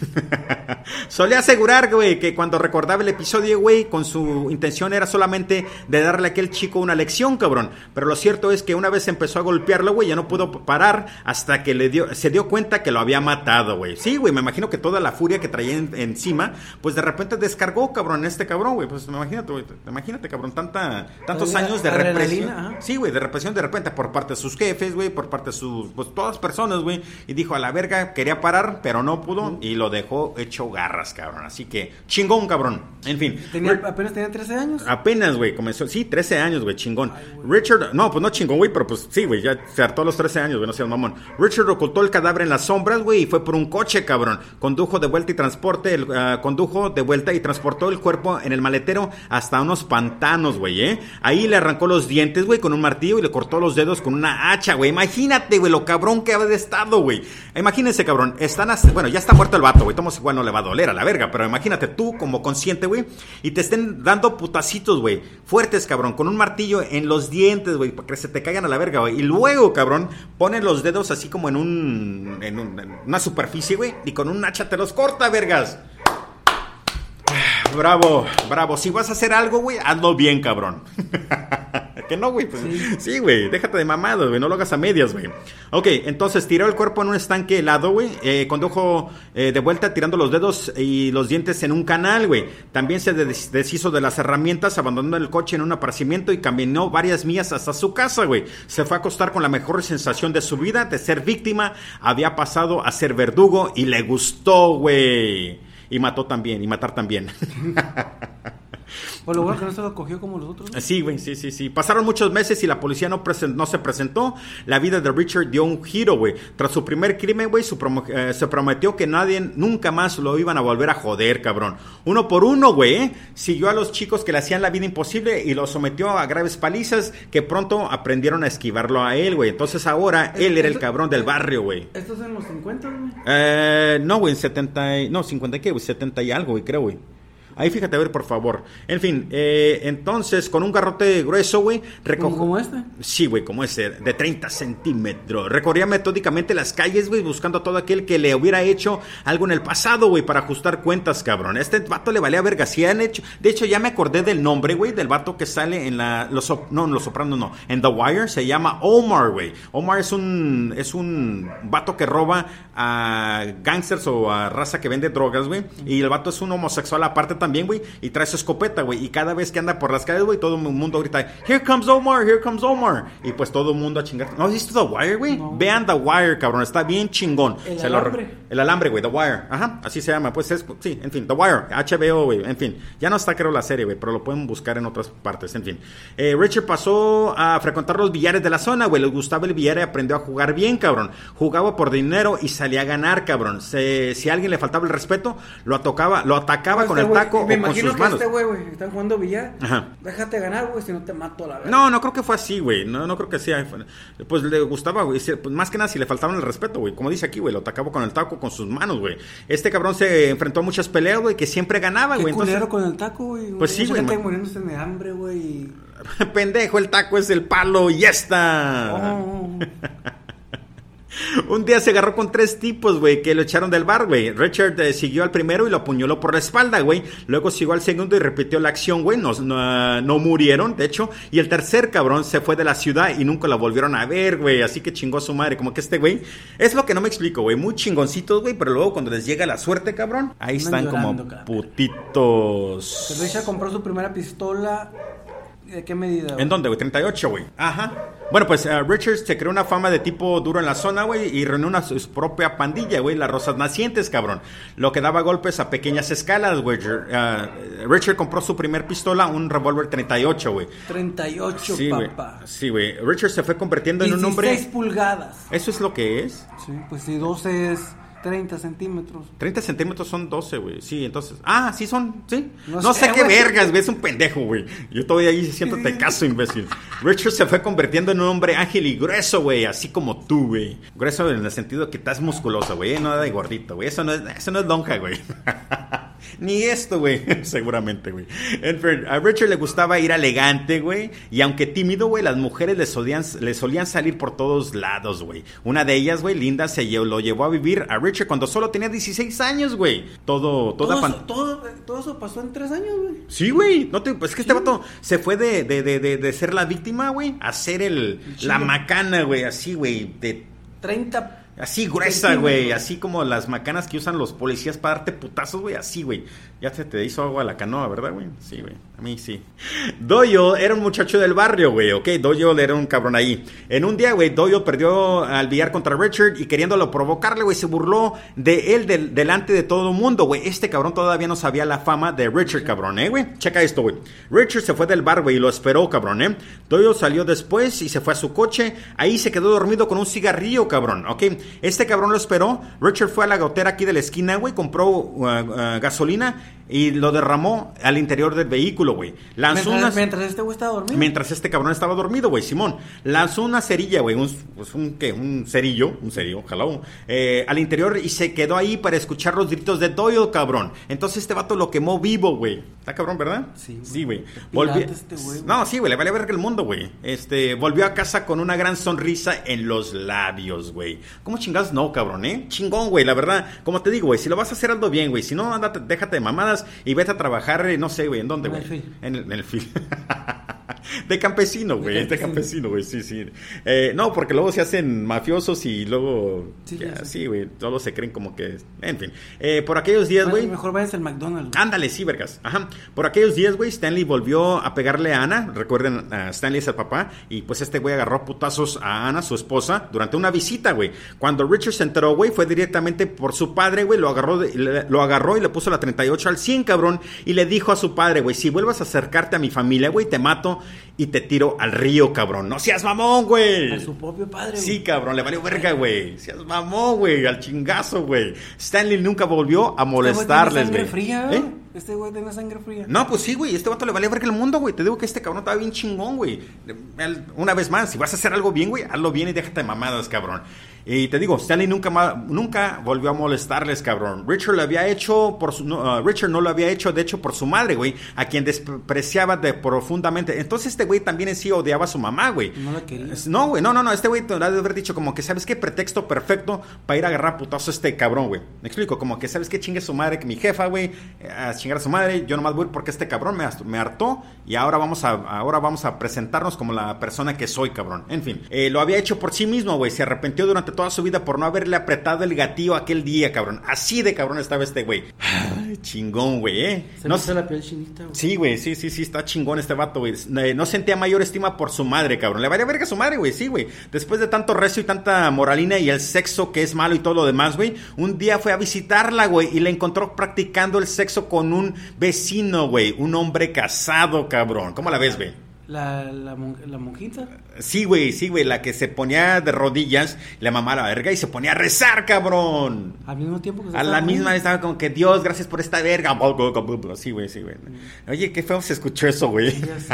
<laughs> Solía asegurar, güey, que cuando recordaba el episodio, güey, con su intención era solamente de darle a aquel chico una lección, cabrón. Pero lo cierto es que una vez empezó a golpearlo, güey, ya no pudo parar hasta que le dio, se dio cuenta que lo había matado, güey. Sí, güey, me imagino que toda la furia que traía encima, pues de repente descargó, cabrón, este cabrón, güey. Pues imagínate, güey, imagínate, cabrón, tanta, tantos años de represión. Sí, güey, de represión de repente por parte de sus jefes, güey, por parte de sus, pues todas personas, güey. Y dijo, a la verga, quería parar, pero no pudo. Y lo dejó hecho garras, cabrón. Así que, chingón, cabrón. En fin. ¿Apenas tenía 13 años? Apenas, güey, comenzó. Sí, 13 años, güey, chingón. Richard, no, pues no chingón, güey, pero pues sí, güey, ya se hartó a los 13 años, güey, no seas mamón. Richard ocultó el cadáver en las sombras, güey, y fue por un coche, cabrón. Condujo de vuelta y transporte, el, ah, condujo de vuelta y transportó el cuerpo en el maletero hasta unos pantanos, güey, ¿eh? Ahí le arrancó los dientes, güey, con un martillo y le cortó los dedos con una hacha, güey. Imagínate, güey, lo cabrón que ha de estado, güey. Imagínense, cabrón. Están, bueno, ya está muerto el vato, güey. Tomás igual no le va a doler a la verga, pero imagínate tú como consciente, güey, y te estén dando putacitos, güey. Fuertes, cabrón, con un martillo en los dientes, güey, para que se te caigan a la verga, güey. Y luego, cabrón, ponen los dedos así como en un, en, en una superficie, güey, y con un hacha te los corta, vergas. Bravo, bravo. Si vas a hacer algo, güey, hazlo bien, cabrón. <laughs> que no, güey. Pues, sí, güey. déjate de mamadas, güey. No lo hagas a medias, güey. Ok, entonces tiró el cuerpo en un estanque helado, güey. Eh, condujo eh, de vuelta tirando los dedos y los dientes en un canal, güey. También se deshizo de las herramientas, abandonó el coche en un aparcimiento y caminó varias millas hasta su casa, güey. Se fue a acostar con la mejor sensación de su vida, de ser víctima. Había pasado a ser verdugo y le gustó, güey. Y mató también, y matar también. <laughs> <laughs> Por lo bueno que no se lo cogió como los otros. Sí, güey, sí, sí, sí. Pasaron muchos meses y la policía no, no se presentó. La vida de Richard dio un giro, güey. Tras su primer crimen, güey, eh, se prometió que nadie nunca más lo iban a volver a joder, cabrón. Uno por uno, güey, ¿eh? siguió a los chicos que le hacían la vida imposible y los sometió a graves palizas que pronto aprendieron a esquivarlo a él, güey. Entonces ahora él era el cabrón del barrio, güey. ¿Esto es en los 50, güey? Eh, no, güey, en 70, no, 50 qué, güey, 70 y algo, güey, creo, güey. Ahí fíjate, a ver, por favor. En fin, eh, entonces, con un garrote grueso, güey, ¿Como, recogió... como este? Sí, güey, como ese, de 30 centímetros. Recorría metódicamente las calles, güey, buscando a todo aquel que le hubiera hecho algo en el pasado, güey, para ajustar cuentas, cabrón. Este vato le valía verga. Si han hecho... De hecho, ya me acordé del nombre, güey, del vato que sale en la... Los, no, en Los Sopranos, no. En The Wire se llama Omar, güey. Omar es un... Es un vato que roba a gangsters o a raza que vende drogas, güey. Y el vato es un homosexual aparte también, güey. Y trae su escopeta, güey. Y cada vez que anda por las calles, güey, todo el mundo grita, Here comes Omar, here comes Omar. Y pues todo el mundo a chingar. ¿No has visto The Wire, güey? No. Vean The Wire, cabrón. Está bien chingón. El Se lo alambre. el alambre, güey, The Wire. Ajá, así se llama. Pues es, sí, en fin, The Wire, HBO, güey, en fin. Ya no está, creo, la serie, güey, pero lo pueden buscar en otras partes, en fin. Eh, Richard pasó a frecuentar los billares de la zona, güey. Le gustaba el billar y aprendió a jugar bien, cabrón. Jugaba por dinero y salía a ganar, cabrón. Se- si a alguien le faltaba el respeto, lo atacaba, lo atacaba con Este el güey- taco Me o con imagino sus que manos. este güey, güey, están jugando billar. Ajá. Déjate ganar, güey, si no te mato a la verga. No, no creo que fue así, güey. No, no creo que sea. Pues le gustaba, güey. Pues más que nada si le faltaban el respeto, güey. Como dice aquí, güey. Lo atacaba con el taco, con sus manos, güey. Este cabrón se enfrentó a muchas peleas, güey, que siempre ganaba, güey. Entonces, con el taco, güey. Pues sí, güey, muriéndose de hambre, güey. <laughs> pendejo, el taco es el palo y ya está. Oh. <laughs> Un día se agarró con tres tipos, güey, que lo echaron del bar, güey. Richard eh, siguió al primero y lo apuñaló por la espalda, güey. Luego siguió al segundo y repitió la acción, güey. No, no, no murieron, de hecho. Y el tercer cabrón se fue de la ciudad y nunca lo volvieron a ver, güey. Así que chingó a su madre. Como que este güey. Es lo que no me explico, güey. Muy chingoncitos, güey. Pero luego cuando les llega la suerte, cabrón. Ahí están llorando, como putitos. Richard compró su primera pistola. ¿De qué medida? güey? ¿En dónde, güey? 38, güey. Ajá. Bueno, pues eh, Richards se creó una fama de tipo duro en la zona, güey, y reunió una su propia pandilla, güey, las Rosas Nacientes, cabrón. Lo que daba golpes a pequeñas escalas, güey. Eh, Richard compró su primer pistola, un revólver 38, güey. 38, Sí, güey. papá. Sí, güey. Richard se fue convirtiendo en un 16 hombre... pulgadas. ¿Eso es lo que es? Sí, pues si 12 es 30 centímetros. 30 centímetros son 12, güey. Sí, entonces. Ah, sí son. Sí. No, No sé, sé, qué vergas, güey. Es un pendejo, güey. Yo todavía ahí siéntate caso, imbécil. Richard se fue convirtiendo en un hombre ágil y grueso, güey. Así como tú, güey. Grueso en el sentido que estás musculoso, güey. No de gordito, güey. Eso no es, eso no es lonja, güey. <laughs> <laughs> Ni esto, güey. <laughs> Seguramente, güey. En fin, A Richard le gustaba ir elegante, güey. Y aunque tímido, güey, las mujeres le solían, le solían salir por todos lados, güey. Una de ellas, güey, Linda, se lle- lo llevó a vivir a Richard cuando solo tenía 16 años, güey. Todo, toda Todo, eso, todo, todo eso pasó en 3 años, güey. Sí, güey. No te, pues es que este vato se fue de, de, de, de, de ser la víctima, güey, a ser el, la macana, güey, así, güey, de 30. Así gruesa, güey. Así como las macanas que usan los policías para darte putazos, güey. Así, güey. Ya se te hizo agua la canoa, ¿verdad, güey? Sí, güey. A mí sí. Doyle era un muchacho del barrio, güey, ¿ok? Doyle era un cabrón ahí. En un día, güey, Doyle perdió al billar contra Richard y queriéndolo provocarle, güey, se burló de él del- delante de todo el mundo, güey. Este cabrón todavía no sabía la fama de Richard, cabrón, ¿eh, güey? Checa esto, güey. Richard se fue del bar, güey, y lo esperó, cabrón, ¿eh? Doyle salió después y se fue a su coche. Ahí se quedó dormido con un cigarrillo, cabrón, ¿ok? Este cabrón lo esperó. Richard fue a la gotera aquí de la esquina, güey, compró uh, uh, gasolina y lo derramó al interior del vehículo, güey. Lanzó Mientras, unas... mientras este güey estaba dormido. Mientras este cabrón estaba dormido, güey, Simón. Lanzó una cerilla, güey, un, pues un, ¿qué? Un cerillo, un cerillo, ojalá, eh, al interior y se quedó ahí para escuchar los gritos de Doyle, cabrón. Entonces este vato lo quemó vivo, güey. Está cabrón, ¿verdad? Sí, güey. Sí, güey. Volvió- este güey, güey. No, sí, güey, le vale ver el mundo, güey. Este, volvió a casa con una gran sonrisa en los labios, güey. ¿Cómo chingados no, cabrón, eh? Chingón, güey, la verdad. Como te digo, güey, si lo vas a hacer, hazlo bien, güey. Si no, ándate, déjate de mamadas y vete a trabajar, eh, no sé, güey, ¿en dónde, En güey? el. En el, en el fil. <laughs> <laughs> De campesino, güey. De campesino. güey. Sí, sí. Eh, no, porque luego se hacen mafiosos y luego. Sí, sé. sí, güey. Todos se creen como que. En fin. Eh, por aquellos días, Bueno, güey. Mejor váyanse al McDonald's. güey. Ándale, sí, vergas. Ajá. Por aquellos días, güey, Stanley volvió a pegarle a Ana. Recuerden, a Stanley es el papá. Y pues este güey agarró putazos a Ana, su esposa, durante una visita, güey. Cuando Richard se enteró, güey, fue directamente por su padre, güey. Lo agarró, le- lo agarró y le puso la 38 al 100, cabrón. Y le dijo a su padre, güey, si vuelvas a acercarte a mi familia, güey, te mato y te tiro al río, cabrón. No seas mamón, güey. A su propio padre, güey. Sí, cabrón, le valió verga, güey. Seas mamón, güey, al chingazo, güey. Stanley nunca volvió a Este molestarles, güey. fría, ¿Eh? Este güey tiene sangre fría. No, pues sí, güey. Este vato le valía verga el mundo, güey. Te digo que este cabrón estaba bien chingón, güey. Una vez más, si vas a hacer algo bien, güey, hazlo bien y déjate de mamadas, cabrón. Y te digo, Stanley nunca, nunca volvió a molestarles, cabrón. Richard lo había hecho por su, no, ah, Richard no lo había hecho, de hecho, por su madre, güey, a quien despreciaba de profundamente. Entonces este güey también en sí odiaba a su mamá, güey. No la quería. No, güey, no, no, no, este güey te lo ha de haber dicho como que, ¿sabes qué? Pretexto perfecto para ir a agarrar putazo a este cabrón, güey. Me explico, como que, ¿sabes qué? Chingue su madre, que mi jefa, güey, eh, chingar a su madre, yo nomás voy porque este cabrón me, hartó y ahora vamos a, ahora vamos a presentarnos como la persona que soy, cabrón. En fin, eh, lo había hecho por sí mismo, güey, se arrepintió durante toda su vida por no haberle apretado el gatillo aquel día, cabrón. Así de cabrón estaba este güey. Chingón, güey, eh. Se No la piel chinita, güey. Sí, güey, sí, sí, sí, está chingón este vato, güey. Eh, No sentía mayor estima por su madre, cabrón. Le valía verga a su madre, güey, sí, güey. Después de tanto recio y tanta moralina y el sexo que es malo y todo lo demás, güey, un día fue a visitarla, güey, y la encontró practicando el sexo con un vecino, güey, un hombre casado, cabrón. ¿Cómo la ves, güey? La, la, mon- la monjita. Sí, güey, sí, güey, la que se ponía de rodillas, la mamá a la verga y se ponía a rezar, cabrón. Al mismo tiempo que se A la misma vez estaba como que Dios, gracias por esta verga. Sí, güey, sí, güey. Oye, qué feo se escuchó eso, güey. Sí, ya sé.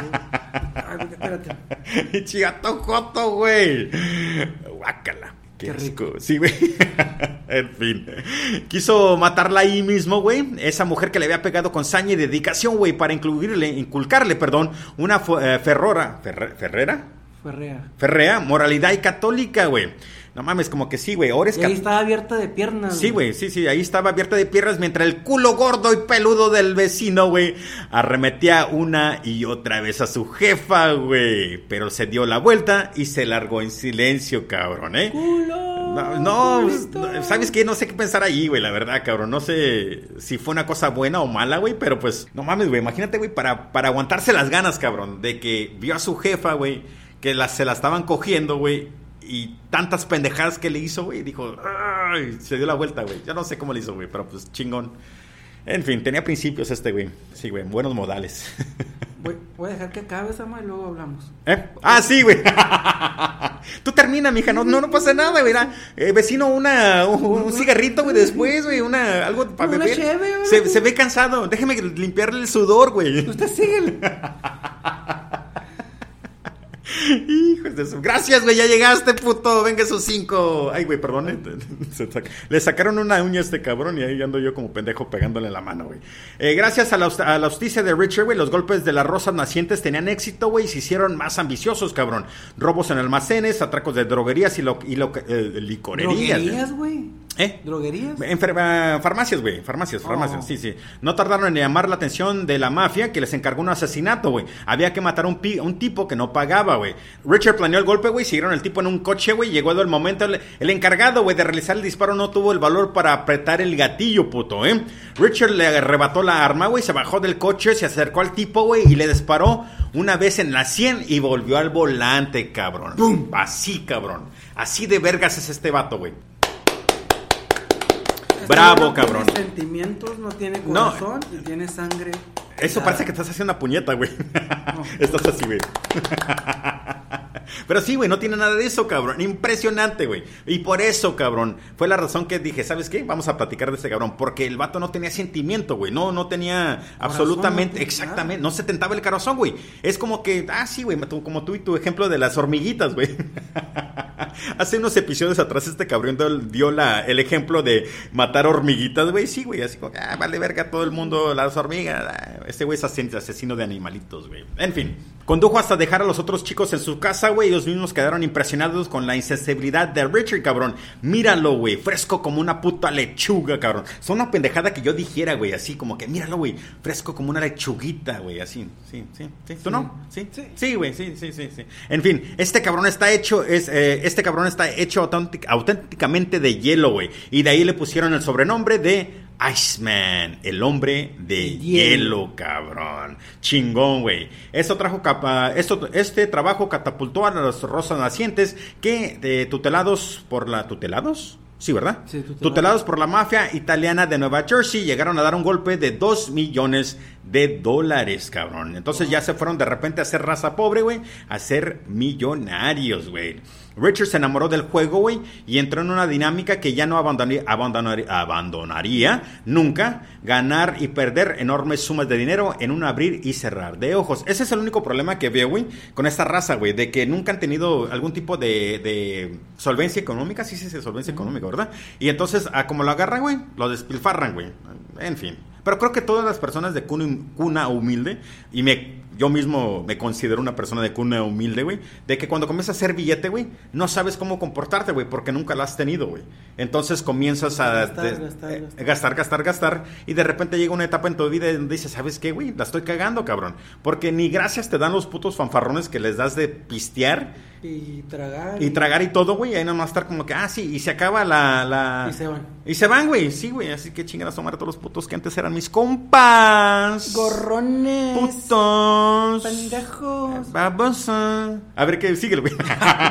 Ay, güey, espérate. <laughs> Chigato joto, güey. Guácala. Qué, Qué rico. asco. Sí, güey. <laughs> en fin. Quiso matarla ahí mismo, güey. Esa mujer que le había pegado con saña y dedicación, güey, para incluirle, inculcarle, perdón, una eh, ferrora. Ferre- ¿Ferrera? Ferrea. Ferrea, moralidad y católica, güey. No mames, como que sí, güey. Ahora es Y ahí estaba abierta de piernas. Sí, güey, sí, sí, ahí estaba abierta de piernas mientras el culo gordo y peludo del vecino, güey, arremetía una y otra vez a su jefa, güey. Pero se dio la vuelta y se largó en silencio, cabrón, ¿eh? ¡Culo! No, ¿sabes qué? No sé qué pensar ahí, güey, la verdad, cabrón. No sé si fue una cosa buena o mala, güey, pero pues, no mames, güey, imagínate, güey, para, para aguantarse las ganas, cabrón, de que vio a su jefa, güey, que la, se la estaban cogiendo, güey, y tantas pendejadas que le hizo, güey, dijo, "Ay", se dio la vuelta, güey. Yo no sé cómo le hizo, güey, pero pues chingón. En fin, tenía principios este, güey. Sí, güey, buenos modales. <laughs> Voy, voy a dejar que acabe esa y luego hablamos. ¿Eh? Ah, sí, güey. <laughs> Tú termina, mija, no, no, no pasa nada, güey. Eh, vecino, una, un, un cigarrito, güey, después, güey, una, algo para beber. cheve, se, se ve cansado, déjeme limpiarle el sudor, güey. Usted sigue. <laughs> Hijos de su... Gracias, güey, ya llegaste, puto. Venga esos cinco. Ay, güey, perdón. eh, <laughs> Le sacaron una uña a este cabrón y ahí ando yo como pendejo pegándole la mano, güey. Eh, gracias a la, a la justicia de Richard, güey, los golpes de las rosas nacientes tenían éxito, güey, y se hicieron más ambiciosos, cabrón. Robos en almacenes, atracos de droguerías y, lo, y lo, eh, licorerías. güey. ¿Droguerías, güey? ¿Eh? ¿Droguerías? En ah, farmacias, güey, farmacias, farmacias, Oh. sí, sí. No tardaron en llamar la atención de la mafia que les encargó un asesinato, güey. Había que matar a un, un tipo que no pagaba, güey. Richard planeó el golpe, güey, siguieron el tipo en un coche, güey. Llegó el momento, el, el encargado, güey, de realizar el disparo no tuvo el valor para apretar el gatillo, puto, ¿eh? Richard le arrebató la arma, güey, se bajó del coche, se acercó al tipo, güey, y le disparó una vez en la 100 y volvió al volante, cabrón. ¡Pum! Así, cabrón. Así de vergas es este vato, güey. Bravo, no cabrón. Tiene sentimientos, no tiene No. corazón y tiene sangre. Eso parece que estás haciendo una puñeta, güey. No. <laughs> Estás así, güey. Pero sí, güey, no tiene nada de eso, cabrón. Impresionante, güey. Y por eso, cabrón, fue la razón que dije, ¿sabes qué? Vamos a platicar de este cabrón. Porque el vato no tenía sentimiento, güey. No, no tenía absolutamente, no exactamente, no se tentaba el corazón, güey. Es como que, ah, sí, güey, como tú y tu ejemplo de las hormiguitas, güey. <laughs> Hace unos episodios atrás este cabrón dio- la, el ejemplo de matar hormiguitas, güey. Sí, güey, así como, ah, vale verga todo el mundo, las hormigas. ah, Este güey es asesino de animalitos, güey. En fin, condujo hasta dejar a los otros chicos en su casa, güey. Ellos mismos quedaron impresionados con la insensibilidad de Richard, cabrón. Míralo, güey, fresco como una puta lechuga, cabrón. Son una pendejada que yo dijera, güey, así como que, míralo, güey, fresco como una lechuguita, güey, así. Sí, sí, sí. ¿Tú no? Sí, Sí. Sí, güey, sí, sí, sí, sí. En fin, este cabrón está hecho, es, eh, este cabrón está hecho auténtic- auténticamente de hielo, güey. Y de ahí le pusieron el sobrenombre de Iceman, el hombre de De hielo, hielo. cabrón. Chingón, güey. Esto trajo capa- esto, este trabajo catapultó a los rosas nacientes que, eh, tutelados por la... ¿Tutelados? Sí, ¿verdad? Sí, tutelados. tutelados por la mafia italiana de Nueva Jersey, llegaron a dar un golpe de 2 millones de dólares, cabrón. Entonces ya se fueron de repente a ser raza pobre, güey, a ser millonarios, güey. Richard se enamoró del juego, güey, y entró en una dinámica que ya no abandonaría, abandonaría, nunca, ganar y perder enormes sumas de dinero en un abrir y cerrar de ojos. Ese es el único problema que veo, güey, con esta raza, güey, de que nunca han tenido algún tipo de, de solvencia económica, sí, sí, sí, solvencia económica, ¿verdad? Y entonces, a como lo agarran, güey, lo despilfarran, güey. En fin. Pero creo que todas las personas de cuna, humilde, y me, yo mismo me considero una persona de cuna humilde, güey, de que cuando comienzas a hacer billete, güey, no sabes cómo comportarte, güey, porque nunca lo has tenido, güey. Entonces comienzas a Gastar, de- gastar, eh, gastar. gastar, gastar, gastar, y de repente llega una etapa en tu vida donde dices, ¿sabes qué, güey? La estoy cagando, cabrón. Porque ni gracias te dan los putos fanfarrones que les das de pistear Y tragar. y tragar y todo, güey, ahí nomás estar como que, ah, sí, y se acaba la... la... Y se van. Y se van, güey, sí, güey, así que chingan a tomar a todos los putos que antes eran mis compas. Gorrones. Putos. Pendejos. Babosa. A ver qué sigue, güey.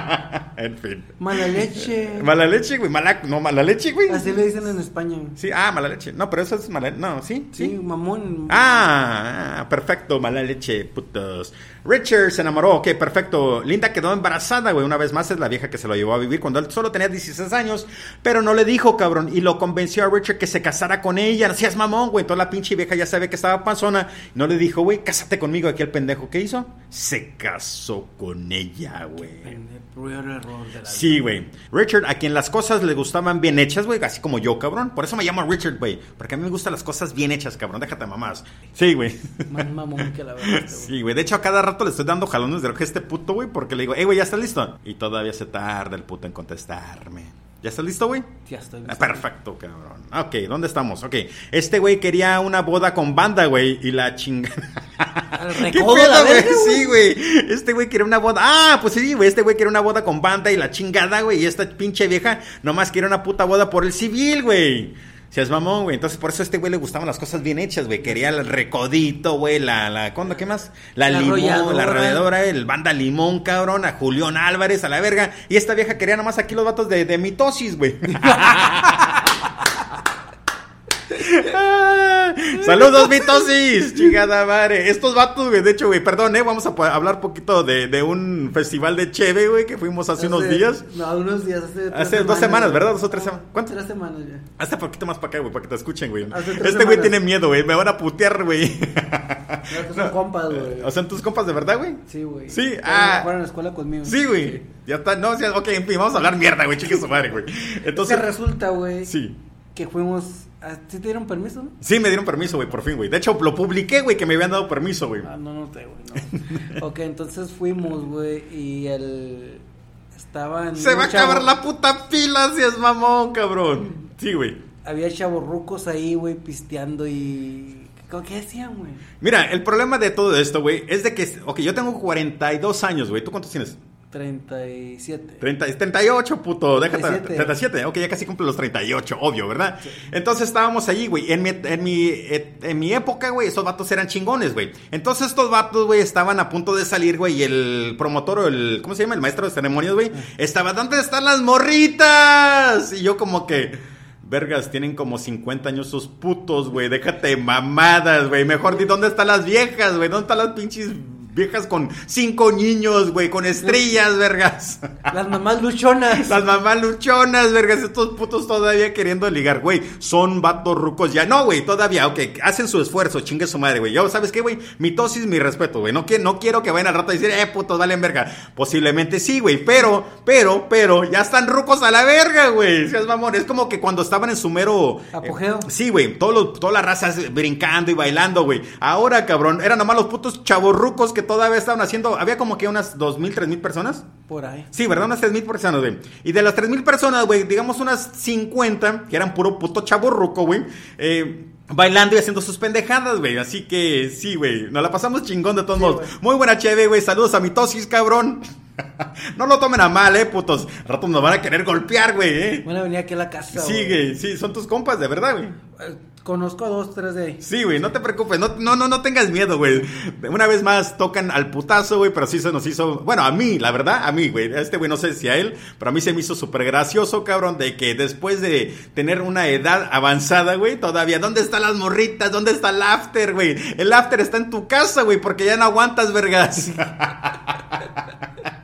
<laughs> en fin. Mala leche. Mala leche, güey, mala, no, mala leche, güey. Así le dicen en España. Sí, ah, mala leche. No, pero eso es mala, no, sí, Sí, sí. mamón. Ah, ah, perfecto, mala leche, putos. Richard se enamoró, ok, perfecto. Linda quedó embarazada, güey, una vez más es la vieja que se lo llevó a vivir cuando él solo tenía 16 años, pero no le dijo, cabrón, y lo convenció a Richard que se casara con ella. No seas mamón, güey, toda la pinche vieja ya sabe que estaba panzona. No le dijo, güey, cásate conmigo. Aquí el pendejo, ¿qué hizo? Se casó con ella, güey. Sí, güey. Richard, a quien las cosas le gustaban bien hechas, güey, así como yo, cabrón. Por eso me llamo Richard, güey. Porque a mí me gustan las cosas bien hechas, cabrón. Déjate mamás. Sí, güey. Más mamón que la verdad. güey. <laughs> Sí, güey. De hecho, a cada rato le estoy dando jalones de oreja a este puto, güey, porque le digo, hey, güey, ¿ya estás listo? Y todavía se tarda el puto en contestarme. ¿Ya estás listo, güey? Ya estoy Ah, listo. Perfecto, cabrón. Ok, ¿dónde estamos? Ok. Este güey quería una boda con banda, güey, y la chingada. <laughs> ¿Qué pedo, güey? Sí, güey. Este güey quiere una boda. Ah, pues sí, güey. Este güey quiere una boda con banda y la chingada, güey. Y esta pinche vieja nomás quiere una puta boda por el civil, güey. Seas mamón, güey. Entonces, por eso a este güey le gustaban las cosas bien hechas, güey. Quería el recodito, güey. La, la, ¿cuándo? ¿Qué más? La, La limón, la arrolladora, el banda limón, cabrón. A Julián Álvarez, a la verga. Y esta vieja quería nomás aquí los vatos de, de mitosis, güey. <laughs> <laughs> Ah, <laughs> Saludos, mitosis, chingada madre. Estos vatos, güey, de hecho, güey, perdón, eh, vamos a hablar poquito de, de un festival de Cheve, güey, que fuimos hace, unos días. No, unos días. Hace, Hace dos semanas, ¿verdad? Dos o tres semanas. ¿Cuánto? Tres semanas ya. Hasta poquito más para acá, güey, para que te escuchen, güey. Este güey tiene miedo, güey, me van a putear, güey. No, son compas, güey. O sea, tus compas de verdad, güey. Sí, güey. Sí, ah. Fueron a la escuela conmigo. Sí, güey. Ya está, no, sí, ok, en fin, vamos a hablar mierda, güey, chique su madre, güey. Entonces Entonces, resulta, güey, sí. que fuimos. A- ¿Sí te dieron permiso? no? Sí, me dieron permiso, güey, por fin, güey. De hecho, lo publiqué, güey, que me habían dado permiso, güey. Ah, no, no te, güey, no. <laughs> ok, entonces fuimos, güey, y el. Estaban. Se va a chavo- acabar la puta pila si es mamón, cabrón. Sí, güey. Había chavorrucos ahí, güey, pisteando y. ¿Qué, qué hacían, güey? Mira, el problema de todo esto, güey, es de que, ok, yo tengo 42 años, güey. ¿Tú cuántos tienes? 37. 30, 38, puto, déjate. 37. 37, ok, ya casi cumple los 38, obvio, ¿verdad? Entonces estábamos allí, güey. En mi, en, mi, en mi época, güey, esos vatos eran chingones, güey. Entonces estos vatos, güey, estaban a punto de salir, güey, y el promotor, o el, ¿cómo se llama? El maestro de ceremonias, güey, estaba, ¿dónde están las morritas? Y yo como que... Vergas, tienen como 50 años sus putos, güey. Déjate mamadas, güey. Mejor di dónde están las viejas, güey. ¿Dónde están las pinches viejas con cinco niños, güey? Con estrellas, vergas. Las mamás luchonas. Las mamás luchonas, vergas, estos putos todavía queriendo ligar, güey. Son vatos rucos ya. No, güey, todavía, ok, hacen su esfuerzo, chingue su madre, güey. Yo, ¿sabes qué, güey? Mitosis, mi respeto, güey. No, que, no quiero que vayan al rato a decir, eh, putos, valen verga. Posiblemente sí, güey, pero, pero, pero, ya están rucos a la verga, güey. Seas mamón. Es como que cuando estaban en su mero. eh, Apogeo. sí, güey, todas las razas brincando y bailando, güey. Ahora, cabrón, eran nomás los putos chavorrucos que todavía estaban haciendo. Había como que unas dos mil, tres mil personas. Por ahí. Sí, ¿verdad? Unas 3.000 personas, güey. Y de las 3.000 personas, güey, digamos unas 50, que eran puro puto chaborruco, güey. Eh, bailando y haciendo sus pendejadas, güey. Así que sí, güey. Nos la pasamos chingón de todos Sí, modos. Muy buena cheve, güey. Saludos a mitosis, cabrón. <laughs> no lo tomen a mal, eh, putos. Rato nos van a querer golpear, güey, eh. Van a venir aquí a la casa. Sí, güey. güey. Sí, son tus compas, de verdad, güey. Conozco dos, tres de ahí. Sí, güey, no te preocupes, no, no, no, no tengas miedo, güey. Una vez más tocan al putazo, güey, pero sí se nos hizo, bueno, a mí, la verdad, a mí, güey, a este güey no sé si a él, pero a mí se me hizo súper gracioso, cabrón, de que después de tener una edad avanzada, güey, todavía, ¿dónde están las morritas? ¿Dónde está el after, güey? El after está en tu casa, güey, porque ya no aguantas, vergas. <laughs>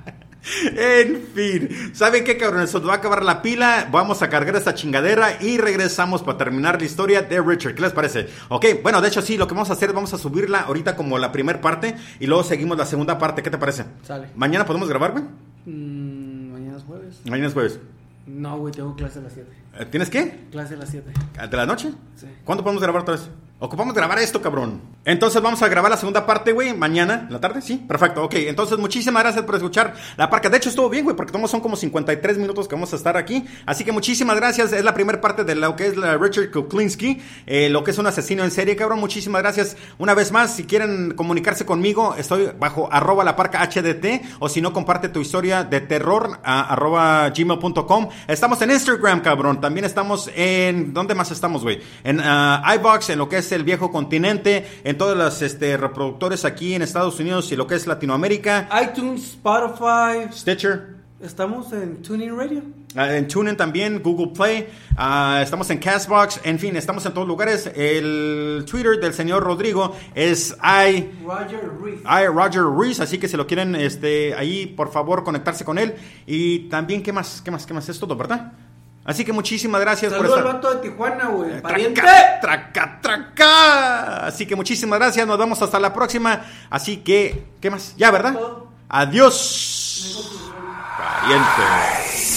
En fin, ¿saben qué, cabrón? Eso va a acabar la pila. Vamos a cargar esta chingadera y regresamos para terminar la historia de Richard. ¿Qué les parece? Ok, bueno, de hecho, sí, lo que vamos a hacer, vamos a subirla ahorita como la primera parte y luego seguimos la segunda parte. ¿Qué te parece? Sale. ¿Mañana podemos grabar, güey? Mm, mañana es jueves. Mañana es jueves. No, güey, tengo clase a las 7. Eh, ¿Tienes qué? Clase a las 7. ¿De la noche? Sí. ¿Cuándo podemos grabar otra vez? Ocupamos grabar esto, cabrón. Entonces vamos a grabar la segunda parte, güey, mañana, en la tarde, sí, perfecto, ok. Entonces muchísimas gracias por escuchar la parca. De hecho estuvo bien, güey, porque todos son como 53 minutos que vamos a estar aquí. Así que muchísimas gracias. Es la primera parte de lo que es la Richard Kuklinski, eh, lo que es un asesino en serie, cabrón. Muchísimas gracias. Una vez más, si quieren comunicarse conmigo, estoy bajo arroba la parca HDT o si no, comparte tu historia de terror a arroba gmail.com. Estamos en Instagram, cabrón. También estamos en... ¿Dónde más estamos, güey? En uh, iBox, en lo que es el viejo continente, en todas las este, reproductores aquí en Estados Unidos y lo que es Latinoamérica. iTunes, Spotify. Stitcher. Estamos en Tuning Radio. Uh, en TuneIn también, Google Play, uh, estamos en Castbox, en fin, estamos en todos lugares. El Twitter del señor Rodrigo es I, Roger Reed. I Roger Reese, así que si lo quieren, este, ahí por favor conectarse con él. Y también, ¿qué más? ¿Qué más? ¿Qué más? Es todo, ¿verdad? Así que muchísimas gracias por al estar. vato de Tijuana, güey. Pariente. Traca, traca, traca. Así que muchísimas gracias, nos vemos hasta la próxima. Así que, ¿qué más? Ya, ¿verdad? Adiós. Pariente.